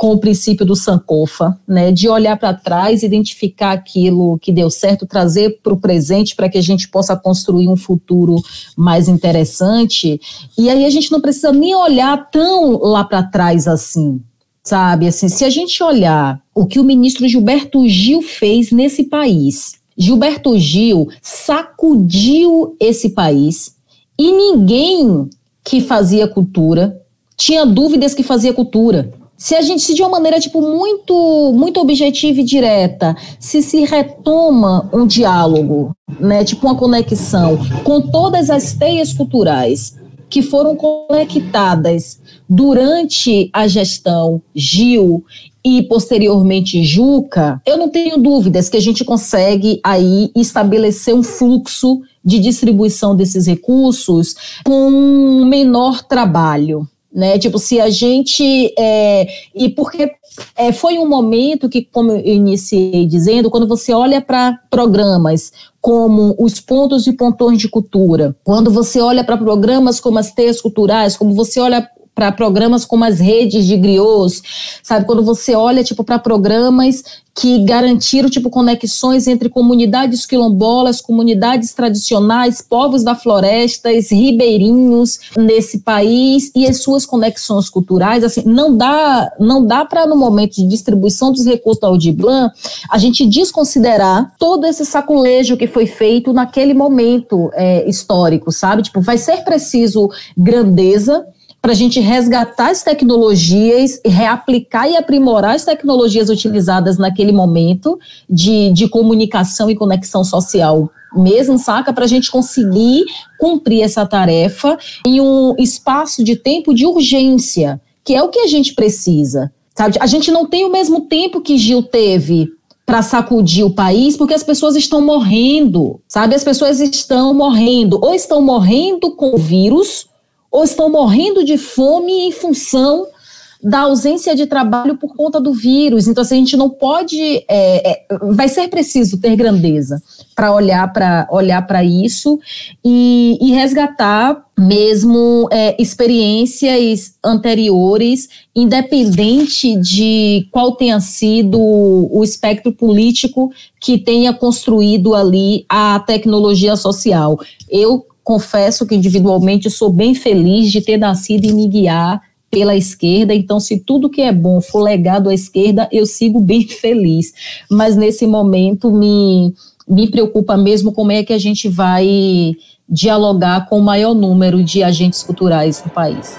com o princípio do Sankofa, né, de olhar para trás, identificar aquilo que deu certo, trazer para o presente para que a gente possa construir um futuro mais interessante. E aí a gente não precisa nem olhar tão lá para trás assim, sabe? Assim, se a gente olhar o que o ministro Gilberto Gil fez nesse país, Gilberto Gil sacudiu esse país e ninguém que fazia cultura tinha dúvidas que fazia cultura se a gente, se de uma maneira, tipo, muito, muito objetiva e direta, se se retoma um diálogo, né, tipo uma conexão com todas as teias culturais que foram conectadas durante a gestão Gil e posteriormente Juca, eu não tenho dúvidas que a gente consegue aí estabelecer um fluxo de distribuição desses recursos com menor trabalho né? Tipo, se a gente. É, e porque é, foi um momento que, como eu iniciei dizendo, quando você olha para programas como os pontos e pontões de cultura, quando você olha para programas como as teias culturais, como você olha para programas como as redes de griots, sabe? Quando você olha tipo para programas que garantiram tipo conexões entre comunidades quilombolas, comunidades tradicionais, povos da floresta, ribeirinhos nesse país e as suas conexões culturais, assim, não dá, não dá para no momento de distribuição dos recursos da Audiblan a gente desconsiderar todo esse saculejo que foi feito naquele momento é, histórico, sabe? Tipo, vai ser preciso grandeza para a gente resgatar as tecnologias, reaplicar e aprimorar as tecnologias utilizadas naquele momento de, de comunicação e conexão social mesmo, saca? Para a gente conseguir cumprir essa tarefa em um espaço de tempo de urgência, que é o que a gente precisa. Sabe? A gente não tem o mesmo tempo que Gil teve para sacudir o país, porque as pessoas estão morrendo, sabe? As pessoas estão morrendo, ou estão morrendo com o vírus, ou estão morrendo de fome em função da ausência de trabalho por conta do vírus. Então, assim, a gente não pode. É, é, vai ser preciso ter grandeza para olhar para olhar para isso e, e, resgatar mesmo é, experiências anteriores, independente de qual tenha sido o espectro político que tenha construído ali a tecnologia social. Eu confesso que individualmente sou bem feliz de ter nascido e me guiar pela esquerda, então se tudo que é bom for legado à esquerda, eu sigo bem feliz. Mas nesse momento me, me preocupa mesmo como é que a gente vai dialogar com o maior número de agentes culturais do país.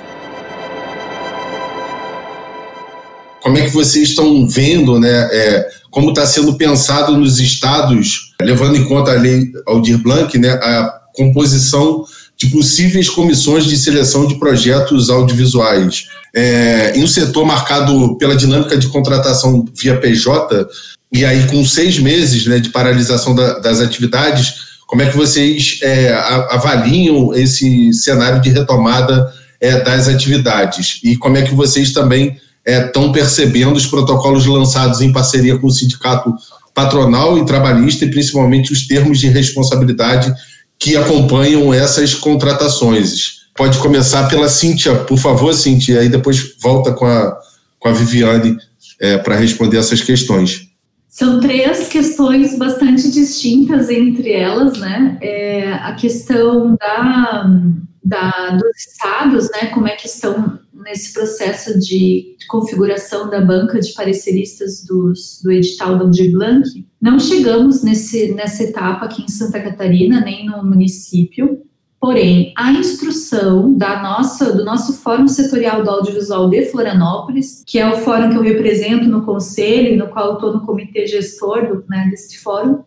Como é que vocês estão vendo, né, é, como está sendo pensado nos estados, levando em conta a lei Aldir Blanc, né, a composição de possíveis comissões de seleção de projetos audiovisuais. É, em um setor marcado pela dinâmica de contratação via PJ, e aí com seis meses né, de paralisação da, das atividades, como é que vocês é, avaliam esse cenário de retomada é, das atividades? E como é que vocês também estão é, percebendo os protocolos lançados em parceria com o sindicato patronal e trabalhista, e principalmente os termos de responsabilidade que acompanham essas contratações. Pode começar pela Cíntia, por favor, Cíntia, e aí depois volta com a, com a Viviane é, para responder essas questões. São três questões bastante distintas entre elas, né? É a questão da, da, dos estados, né? Como é que estão nesse processo de configuração da banca de pareceristas dos, do edital da Aldir Blanc, não chegamos nesse, nessa etapa aqui em Santa Catarina, nem no município, porém, a instrução da nossa, do nosso Fórum Setorial do Audiovisual de Florianópolis, que é o fórum que eu represento no conselho, no qual estou no comitê gestor do, né, deste fórum,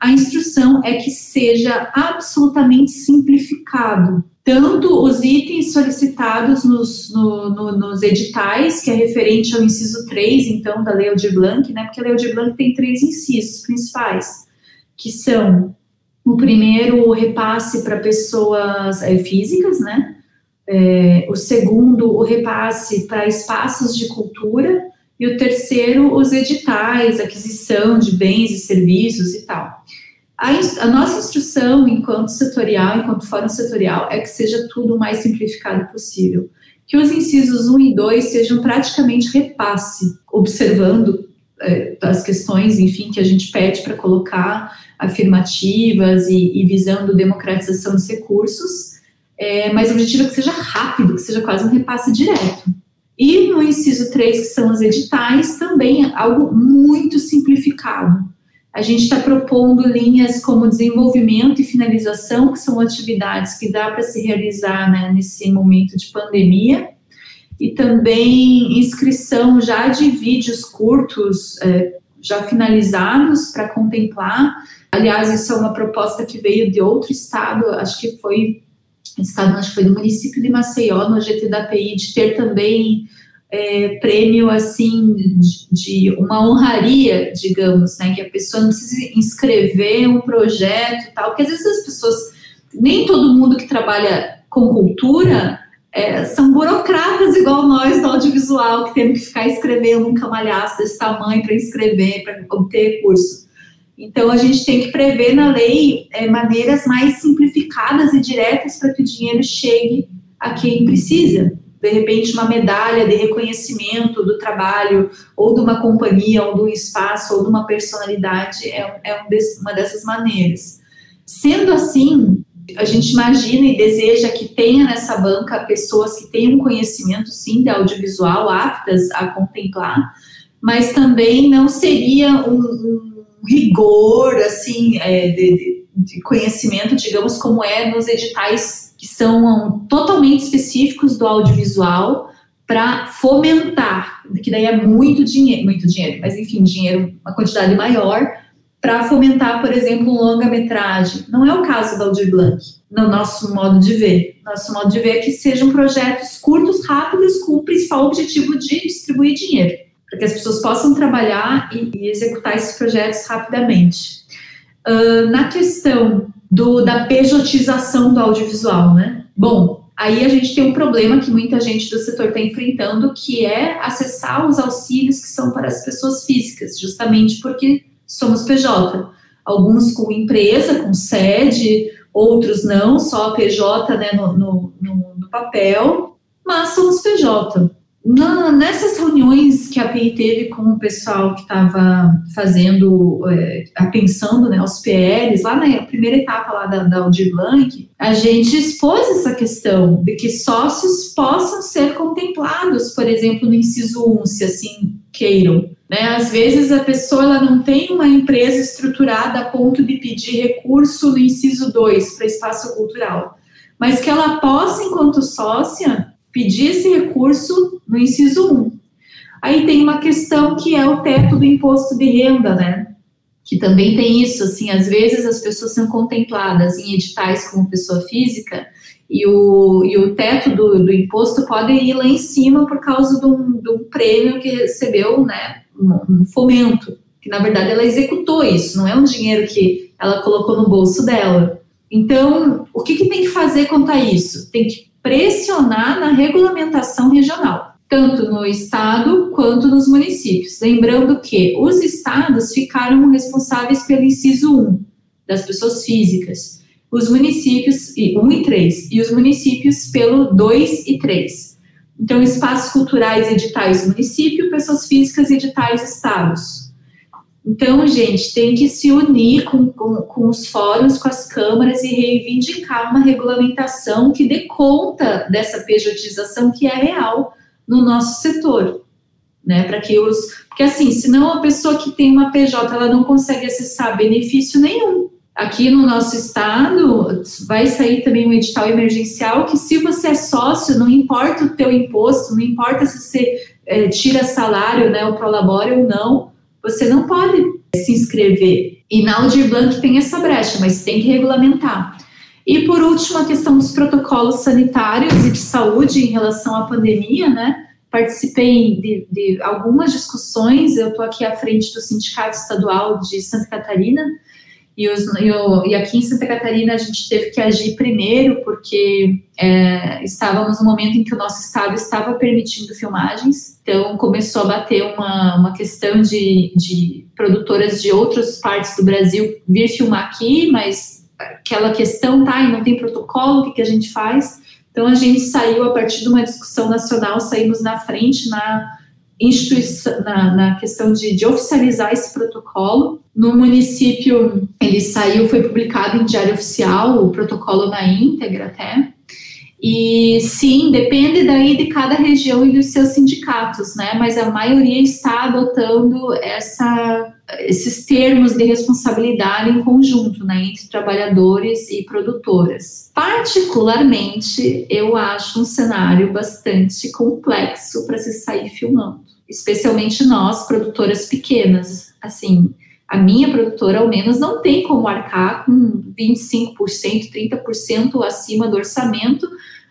a instrução é que seja absolutamente simplificado. Tanto os itens solicitados nos, no, no, nos editais, que é referente ao inciso 3, então, da Lei Aldir Blanc, né, porque a Lei Aldir Blanc tem três incisos principais, que são o primeiro, o repasse para pessoas é, físicas, né, é, o segundo, o repasse para espaços de cultura, e o terceiro, os editais, aquisição de bens e serviços e tal. A, a, nossa instrução, enquanto setorial, enquanto fórum setorial, é que seja tudo o mais simplificado possível. Que os incisos 1 e 2 sejam praticamente repasse, observando é, as questões, enfim, que a gente pede para colocar afirmativas e, e, visando democratização dos recursos, é, mas o objetivo é que seja rápido, que seja quase um repasse direto. E no inciso 3, que são os editais, também algo muito simplificado a gente está propondo linhas como desenvolvimento e finalização, que são atividades que dá para se realizar né, nesse momento de pandemia, e também inscrição já de vídeos curtos, é, já finalizados para contemplar. Aliás, isso é uma proposta que veio de outro estado, acho que foi estado, acho que foi do município de Maceió, no GT da PI, de ter também é, prêmio assim de, de, uma honraria, digamos, né, que a pessoa não precisa inscrever um projeto e tal, porque às vezes as pessoas, nem todo mundo que trabalha com cultura é, são burocratas igual nós do audiovisual, que temos que ficar escrevendo um camalhaço desse tamanho para inscrever, para obter recurso. Então, a gente tem que prever na lei é, maneiras mais simplificadas e diretas para que o dinheiro chegue a quem precisa de repente uma medalha de reconhecimento do trabalho ou de uma companhia ou de um espaço ou de uma personalidade é, é um desse, uma dessas maneiras. Sendo assim, a gente imagina e deseja que tenha nessa banca pessoas que tenham conhecimento, sim, de audiovisual, aptas a contemplar, mas também não seria um, um rigor, assim, é, de, de, conhecimento, digamos, como é nos editais que são totalmente específicos do audiovisual para fomentar, que daí é muito dinheiro, muito dinheiro, mas enfim, dinheiro, uma quantidade maior, para fomentar, por exemplo, um longa-metragem. Não é o caso da Aldir Blanc, no nosso modo de ver. Nosso modo de ver é que sejam projetos curtos, rápidos, com o principal objetivo de distribuir dinheiro, para que as pessoas possam trabalhar e, e executar esses projetos rapidamente. Uh, na questão do, da pejotização do audiovisual, né? Bom, aí a gente tem um problema que muita gente do setor está enfrentando, que é acessar os auxílios que são para as pessoas físicas, justamente porque somos PJ. Alguns com empresa, com sede, outros não, só PJ né, no, no, no, no papel, mas somos PJ. Na, nessas reuniões que a PI teve com o pessoal que estava fazendo, é, pensando né, os PLs, lá na primeira etapa lá da, da Aldir a gente expôs essa questão de que sócios possam ser contemplados, por exemplo, no inciso 1, se assim queiram. Né? Às vezes a pessoa ela não tem uma empresa estruturada a ponto de pedir recurso no inciso 2 para espaço cultural, mas que ela possa, enquanto sócia, pedir esse recurso no inciso 1. Aí tem uma questão que é o teto do imposto de renda, né? Que também tem isso, assim, às vezes as pessoas são contempladas em editais como pessoa física e o, e o teto do, do imposto pode ir lá em cima por causa de um, de um prêmio que recebeu, né, um, um fomento, que na verdade ela executou isso, não é um dinheiro que ela colocou no bolso dela. Então, o que, que tem que fazer quanto a isso? Tem que pressionar na regulamentação regional, tanto no estado quanto nos municípios. Lembrando que os estados ficaram responsáveis pelo inciso 1 das pessoas físicas, os municípios, 1 e 3, e os municípios pelo 2 e 3. Então, espaços culturais editais município, pessoas físicas editais estados. Então, gente, tem que se unir com, com, com, os fóruns, com as câmaras e reivindicar uma regulamentação que dê conta dessa pejotização que é real no nosso setor, né? Para que os. Porque, assim, senão a pessoa que tem uma PJ ela não consegue acessar benefício nenhum. Aqui no nosso estado vai sair também um edital emergencial que se você é sócio, não importa o teu imposto, não importa se você é, tira salário, né, o prolabore ou não, você não pode se inscrever. E na Aldir Blanc tem essa brecha, mas tem que regulamentar. E por último, a questão dos protocolos sanitários e de saúde em relação à pandemia, né? Participei de, de algumas discussões, eu estou aqui à frente do Sindicato Estadual de Santa Catarina, e, os, e, o, e, aqui em Santa Catarina a gente teve que agir primeiro, porque é, estávamos no momento em que o nosso estado estava permitindo filmagens, então começou a bater uma, uma questão de, de produtoras de outras partes do Brasil vir filmar aqui, mas aquela questão, tá, e não tem protocolo, o que, que a gente faz? Então a gente saiu a partir de uma discussão nacional, saímos na frente na na, na questão de, de, oficializar esse protocolo. No município, ele saiu, foi publicado em diário oficial, o protocolo na íntegra até. E sim, depende daí de cada região e dos seus sindicatos, né? Mas a maioria está adotando essa, esses termos de responsabilidade em conjunto, né, entre trabalhadores e produtoras. Particularmente, eu acho um cenário bastante complexo para se sair filmando especialmente nós, produtoras pequenas. Assim, a minha produtora, ao menos, não tem como arcar com 25%, 30% acima do orçamento,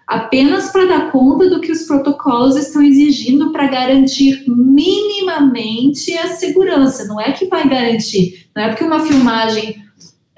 apenas para dar conta do que os protocolos estão exigindo para garantir minimamente a segurança. Não é que vai garantir, não é porque uma filmagem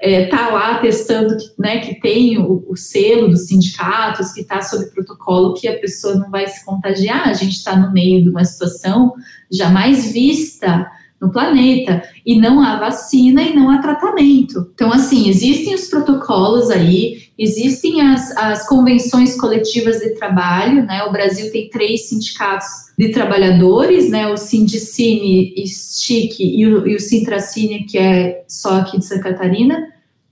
está é, tá lá testando que, né, que tem o, o selo dos sindicatos, que está sob protocolo, que a pessoa não vai se contagiar. A gente está no meio de uma situação jamais vista no planeta. E não há vacina e não há tratamento. Então, assim, existem os protocolos aí, existem as, as convenções coletivas de trabalho, né? O Brasil tem três sindicatos de trabalhadores, né? O Sindicine, STIC e o, e o Sintracine, que é só aqui de Santa Catarina,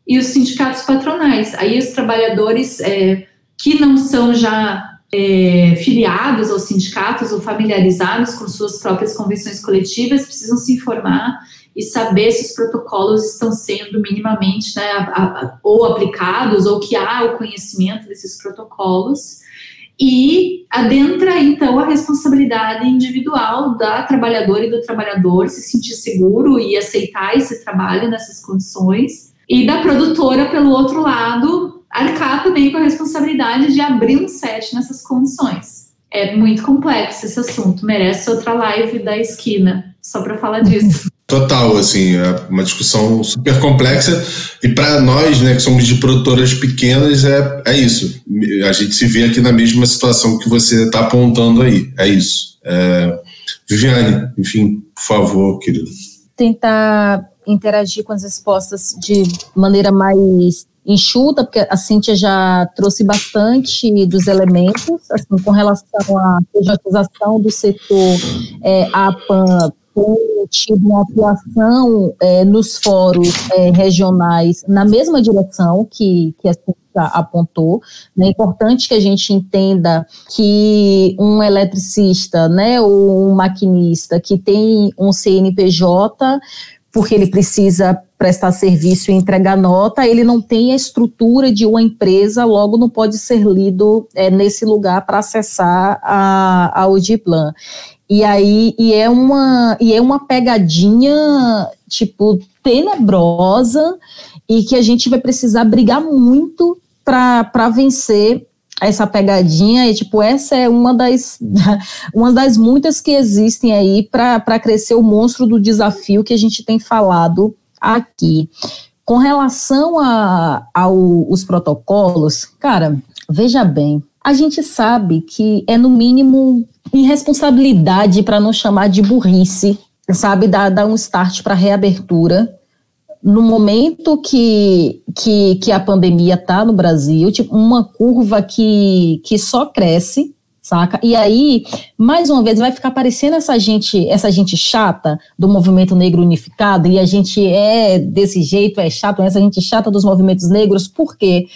e os sindicatos patronais. Aí os trabalhadores é, que não são já é, filiados aos sindicatos ou familiarizados com suas próprias convenções coletivas precisam se informar e saber se os protocolos estão sendo minimamente né, a, a, ou aplicados ou que há o conhecimento desses protocolos. E adentra então a responsabilidade individual da trabalhadora e do trabalhador se sentir seguro e aceitar esse trabalho nessas condições e da produtora pelo outro lado arcar também com a responsabilidade de abrir um set nessas condições. É muito complexo esse assunto, merece outra live da esquina, só para falar disso. Total, assim, é uma discussão super complexa e para nós, né, que somos de produtoras pequenas, é, é isso. A gente se vê aqui na mesma situação que você está apontando aí, é isso. É... Viviane, enfim, por favor, querido. Tentar interagir com as respostas de maneira mais enxuta, porque a Cíntia já trouxe bastante dos elementos, assim, com relação à pejotização do setor, é, a tido uma atuação é, nos fóruns é, regionais na mesma direção que, que a Cíntia apontou. É importante que a gente entenda que um eletricista, né, ou um maquinista que tem um CNPJ porque ele precisa prestar serviço e entregar nota, ele não tem a estrutura de uma empresa, logo não pode ser lido é, nesse lugar para acessar a, a Audiplan. E aí, e é uma, e é uma pegadinha, tipo, tenebrosa, e que a gente vai precisar brigar muito para vencer essa pegadinha e tipo essa é uma das uma das muitas que existem aí para crescer o monstro do desafio que a gente tem falado aqui. Com relação aos protocolos, cara, veja bem, a gente sabe que é no mínimo irresponsabilidade para não chamar de burrice, sabe, dar, dar um start para reabertura no momento que, que, que a pandemia está no Brasil, tipo, uma curva que, que só cresce, saca? E aí, mais uma vez, vai ficar parecendo essa gente, essa gente chata do movimento negro unificado, e a gente é desse jeito, é chato, essa gente chata dos movimentos negros, por quê?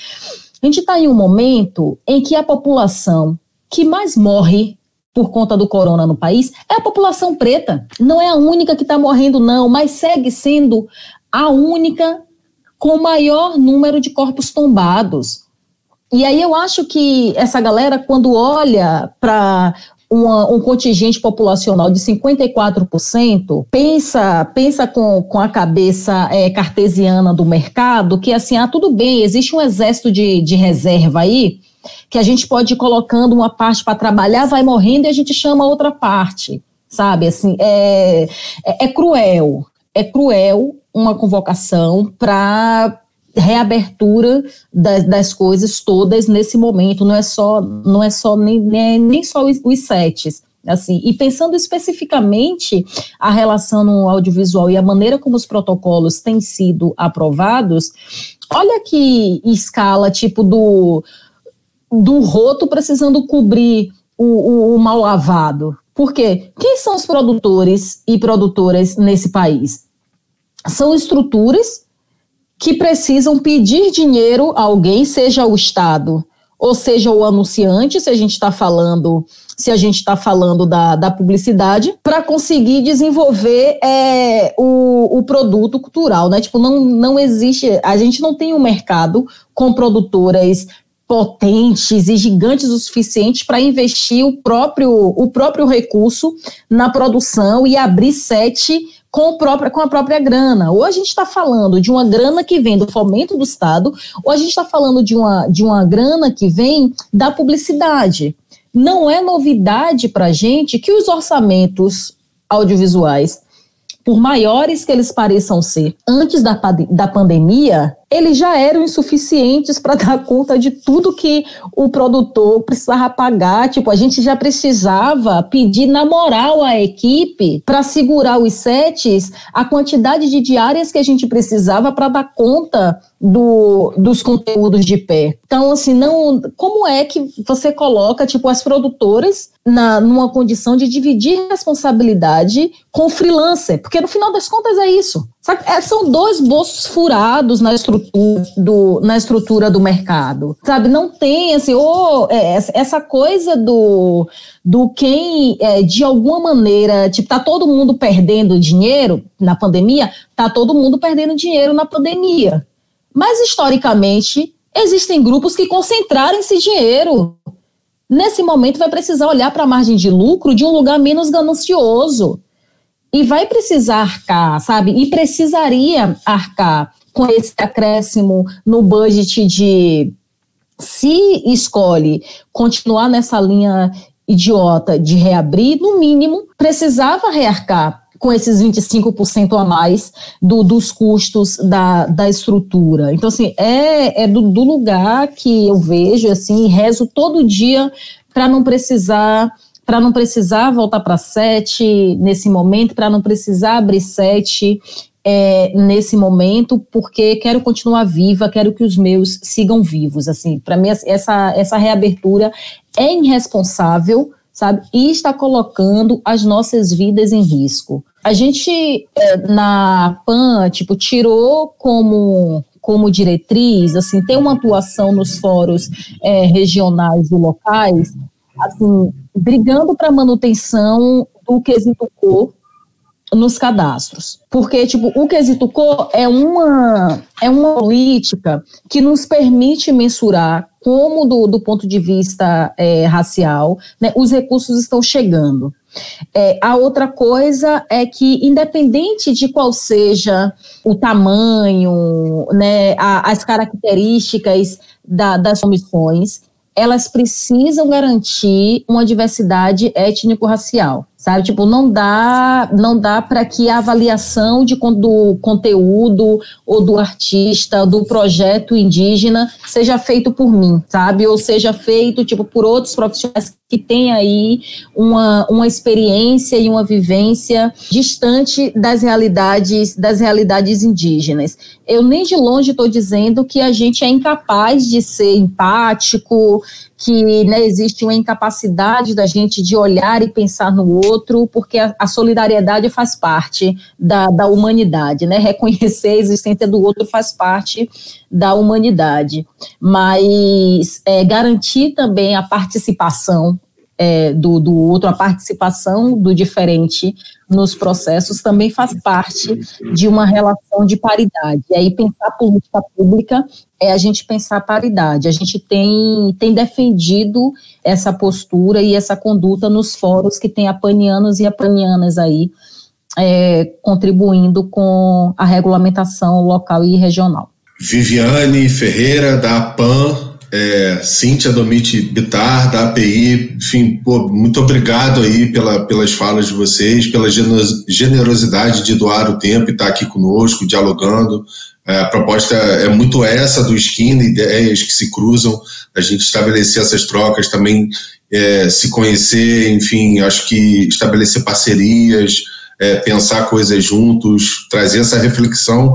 A gente está em um momento em que a população que mais morre por conta do corona no país é a população preta. Não é a única que está morrendo, não, mas segue sendo a única com maior número de corpos tombados. E aí eu acho que essa galera, quando olha para um contingente populacional de 54%, pensa, pensa com, com a cabeça é, cartesiana do mercado, que assim, ah, tudo bem, existe um exército de, de reserva aí, que a gente pode ir colocando uma parte para trabalhar, vai morrendo e a gente chama outra parte, sabe? Assim, é, é, é cruel, é cruel uma convocação para reabertura das, das, coisas todas nesse momento, não é só, não é só nem, nem, nem só os, os sets. Assim, e pensando especificamente a relação no audiovisual e a maneira como os protocolos têm sido aprovados, olha que escala tipo do, do roto precisando cobrir o, o, o mal lavado. Por quê? Quem são os produtores e produtoras nesse país? são estruturas que precisam pedir dinheiro a alguém, seja o Estado ou seja o anunciante, se a gente está falando, se a gente está falando da, da publicidade, para conseguir desenvolver é, o, o produto cultural, né? Tipo, não, não existe, a gente não tem um mercado com produtoras potentes e gigantes o suficiente para investir o próprio, o próprio recurso na produção e abrir sete com, própria, com a própria grana. Ou a gente está falando de uma grana que vem do fomento do Estado, ou a gente está falando de uma, de uma grana que vem da publicidade. Não é novidade para a gente que os orçamentos audiovisuais, por maiores que eles pareçam ser, antes da, da pandemia, eles já eram insuficientes para dar conta de tudo que o produtor precisava pagar. Tipo, a gente já precisava pedir na moral à equipe para segurar os sets a quantidade de diárias que a gente precisava para dar conta do, dos conteúdos de pé. Então, assim, não, como é que você coloca, tipo, as produtoras na, numa condição de dividir responsabilidade com o freelancer? Porque no final das contas é isso. É, são dois bolsos furados na estrutura do, na estrutura do mercado, sabe? Não tem assim, oh, é, essa coisa do, do quem é, de alguma maneira, tipo, tá todo mundo perdendo dinheiro na pandemia, tá todo mundo perdendo dinheiro na pandemia. Mas historicamente existem grupos que concentraram esse dinheiro. Nesse momento vai precisar olhar para a margem de lucro de um lugar menos ganancioso e vai precisar arcar, sabe? E precisaria arcar com esse acréscimo no budget de se escolhe continuar nessa linha idiota de reabrir, no mínimo precisava rearcar com esses 25% a mais do, dos custos da, da estrutura. Então, assim, é, é do, do lugar que eu vejo, assim, rezo todo dia para não precisar para não precisar voltar para sete nesse momento, para não precisar abrir sete é, nesse momento, porque quero continuar viva, quero que os meus sigam vivos. Assim, para mim essa essa reabertura é irresponsável, sabe? E está colocando as nossas vidas em risco. A gente é, na PAN tipo tirou como como diretriz, assim, ter uma atuação nos fóruns é, regionais e locais assim, brigando para manutenção do quesito cor nos cadastros. Porque, tipo, o quesito cor é uma, é uma política que nos permite mensurar como, do, do ponto de vista é, racial, né, os recursos estão chegando. É, a outra coisa é que, independente de qual seja o tamanho, né, a, as características da, das comissões, elas precisam garantir uma diversidade étnico-racial sabe? Tipo, não dá, não dá para que a avaliação de, do conteúdo ou do artista, do projeto indígena seja feito por mim, sabe? Ou seja feito, tipo, por outros profissionais que têm aí uma, uma experiência e uma vivência distante das realidades, das realidades indígenas. Eu nem de longe estou dizendo que a gente é incapaz de ser empático, que né, existe uma incapacidade da gente de olhar e pensar no outro, porque a, a solidariedade faz parte da, da humanidade, né? Reconhecer a existência do outro faz parte da humanidade. Mas é, garantir também a participação é, do, do outro, a participação do diferente nos processos também faz parte de uma relação de paridade. E aí pensar política pública é a gente pensar paridade. A gente tem, tem defendido essa postura e essa conduta nos fóruns que tem apanianos e apanianas aí é, contribuindo com a regulamentação local e regional. Viviane Ferreira, da APAN, é, Cíntia Domite Bitar, da API, enfim, pô, muito obrigado aí pela, pelas falas de vocês, pela generosidade de doar o tempo e estar aqui conosco, dialogando. É, a proposta é muito essa do Esquina, ideias que se cruzam, a gente estabelecer essas trocas, também é, se conhecer, enfim, acho que estabelecer parcerias, é, pensar coisas juntos, trazer essa reflexão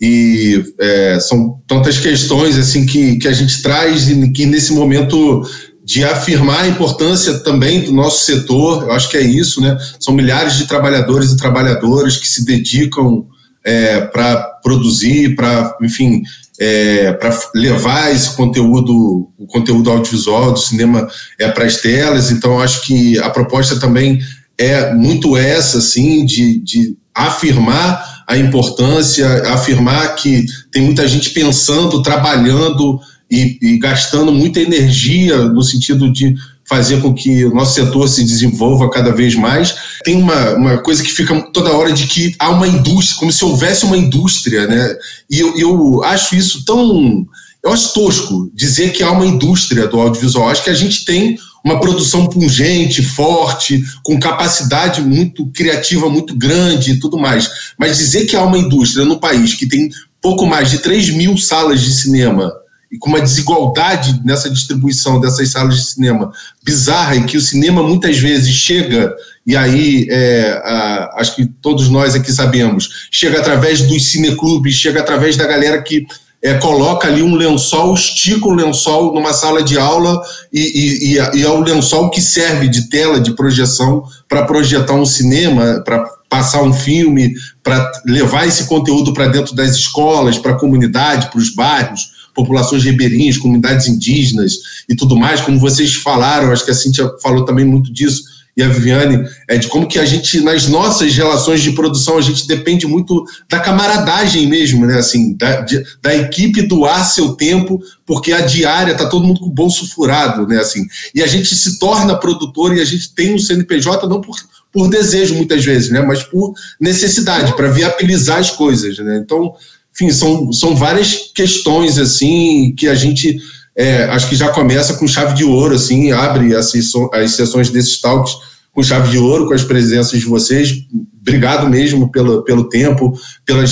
e é, são tantas questões assim que, que a gente traz e que nesse momento de afirmar a importância também do nosso setor, eu acho que é isso, né? São milhares de trabalhadores e trabalhadoras que se dedicam é, para produzir, para, enfim, é, para levar esse conteúdo, o conteúdo audiovisual do cinema é, para as telas. Então, acho que a proposta também é muito essa, assim, de, de afirmar a importância, afirmar que tem muita gente pensando, trabalhando e, e gastando muita energia no sentido de fazer com que o nosso setor se desenvolva cada vez mais. Tem uma, uma coisa que fica toda hora de que há uma indústria, como se houvesse uma indústria, né? E eu, eu acho isso tão eu acho tosco dizer que há uma indústria do audiovisual. Acho que a gente tem uma produção pungente, forte, com capacidade muito criativa, muito grande e tudo mais. Mas dizer que há uma indústria no país que tem pouco mais de 3 mil salas de cinema e com uma desigualdade nessa distribuição dessas salas de cinema bizarra, em que o cinema muitas vezes chega, e aí é, a, acho que todos nós aqui sabemos, chega através dos cineclubes, chega através da galera que é, coloca ali um lençol, estica um lençol numa sala de aula e, e, e é o lençol que serve de tela de projeção para projetar um cinema, para passar um filme, para levar esse conteúdo para dentro das escolas, para a comunidade, para os bairros, populações ribeirinhas, comunidades indígenas e tudo mais, como vocês falaram, acho que a Cintia falou também muito disso, e a Viviane, é de como que a gente, nas nossas relações de produção, a gente depende muito da camaradagem mesmo, né? Assim, da, de, da equipe doar seu tempo, porque a diária tá todo mundo com o bolso furado, né? Assim, e a gente se torna produtor e a gente tem um CNPJ não por, por desejo, muitas vezes, né? Mas por necessidade, para viabilizar as coisas, né? Então, enfim, são, são várias questões, assim, que a gente é, acho que já começa com chave de ouro, assim, abre as, as sessões desses talks com chave de ouro, com as presenças de vocês. Obrigado mesmo pelo, pelo tempo, pela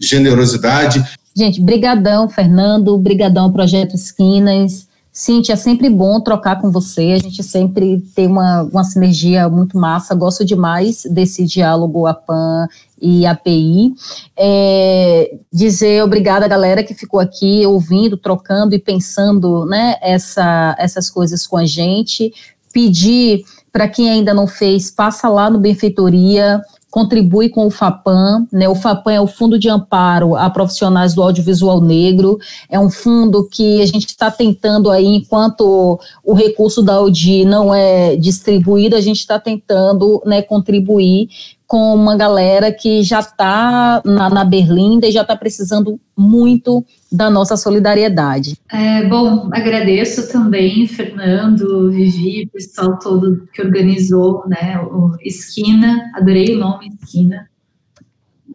generosidade. Gente, brigadão, Fernando, brigadão, Projeto Esquinas. Cintia, é sempre bom trocar com você, a gente sempre tem uma, uma sinergia muito massa, gosto demais desse diálogo APAN e API. É, dizer obrigada à galera que ficou aqui ouvindo, trocando e pensando né, essa, essas coisas com a gente. Pedir para quem ainda não fez, passa lá no Benfeitoria, contribui com o FAPAM, né? O FAPAM é o Fundo de Amparo a Profissionais do Audiovisual Negro, é um fundo que a gente está tentando aí, enquanto o recurso da Audi não é distribuído, a gente está tentando né, contribuir com uma galera que já está na, na Berlinda e já está precisando muito da nossa solidariedade. É, bom, agradeço também, Fernando, Vivi, o pessoal todo que organizou, né, o Esquina, adorei o nome Esquina.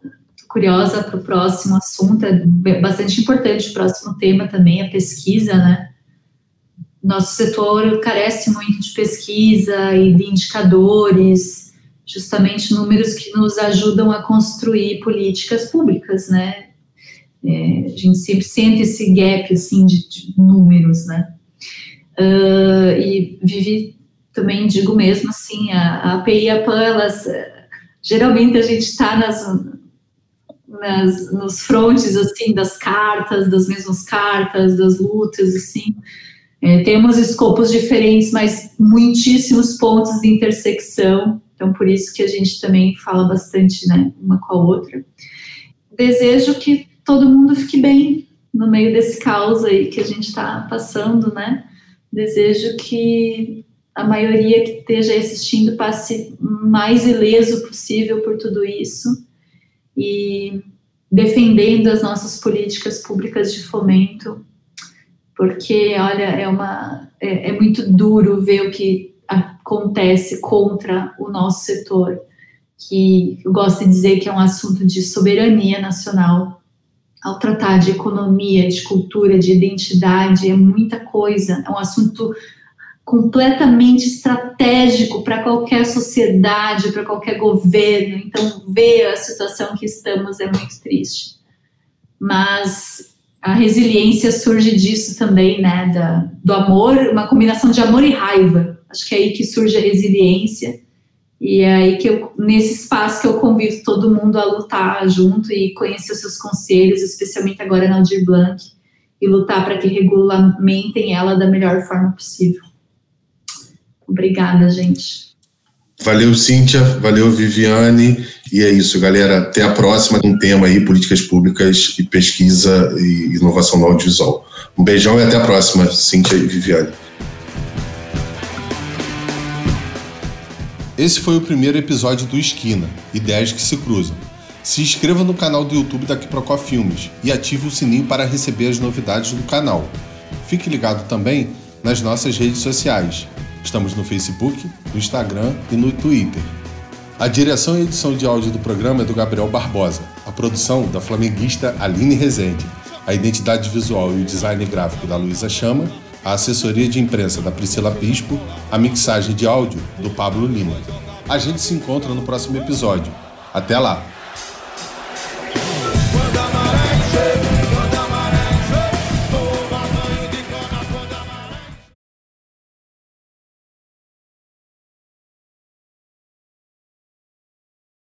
Tô curiosa para o próximo assunto, é bastante importante o próximo tema também, a pesquisa, né? Nosso setor carece muito de pesquisa e de indicadores, justamente números que nos ajudam a construir políticas públicas, né? É, a gente sempre sente esse gap, assim, de, de números, né? Uh, e Vivi, também digo mesmo, assim, a, a API e a PAN, elas, geralmente a gente está nas, nas, nos frontes, assim, das cartas, das mesmas cartas, das lutas, assim, é, temos escopos diferentes, mas muitíssimos pontos de intersecção, então, por isso que a gente também fala bastante, né, uma com a outra. Desejo que todo mundo fique bem no meio desse caos aí que a gente está passando, né? Desejo que a maioria que esteja assistindo passe mais ileso possível por tudo isso e defendendo as nossas políticas públicas de fomento, porque, olha, é, uma, é, é muito duro ver o que acontece contra o nosso setor, que eu gosto de dizer que é um assunto de soberania nacional. Ao tratar de economia, de cultura, de identidade, é muita coisa, é um assunto completamente estratégico para qualquer sociedade, para qualquer governo. Então, ver a situação que estamos é muito triste. Mas a resiliência surge disso também, né? Da, do amor, uma combinação de amor e raiva. Acho que é aí que surge a resiliência e é aí que eu, nesse espaço que eu convido todo mundo a lutar junto e conhecer os seus conselhos, especialmente agora na Aldir Blanc, e lutar para que regulamentem ela da melhor forma possível. Obrigada, gente. Valeu, Cíntia. Valeu, Viviane. E é isso, galera. Até a próxima com um tema aí, políticas públicas e pesquisa e inovação no audiovisual. Um beijão e até a próxima, Cíntia e Viviane. Esse foi o primeiro episódio do Esquina, Ideias que se cruzam. Se inscreva no canal do YouTube da Quiprocó Filmes e ative o sininho para receber as novidades do canal. Fique ligado também nas nossas redes sociais. Estamos no Facebook, no Instagram e no Twitter. A direção e edição de áudio do programa é do Gabriel Barbosa, a produção da flamenguista Aline Rezende. a identidade visual e o design gráfico da Luísa Chama, a assessoria de imprensa da Priscila Bispo, a mixagem de áudio do Pablo Lima. A gente se encontra no próximo episódio. Até lá!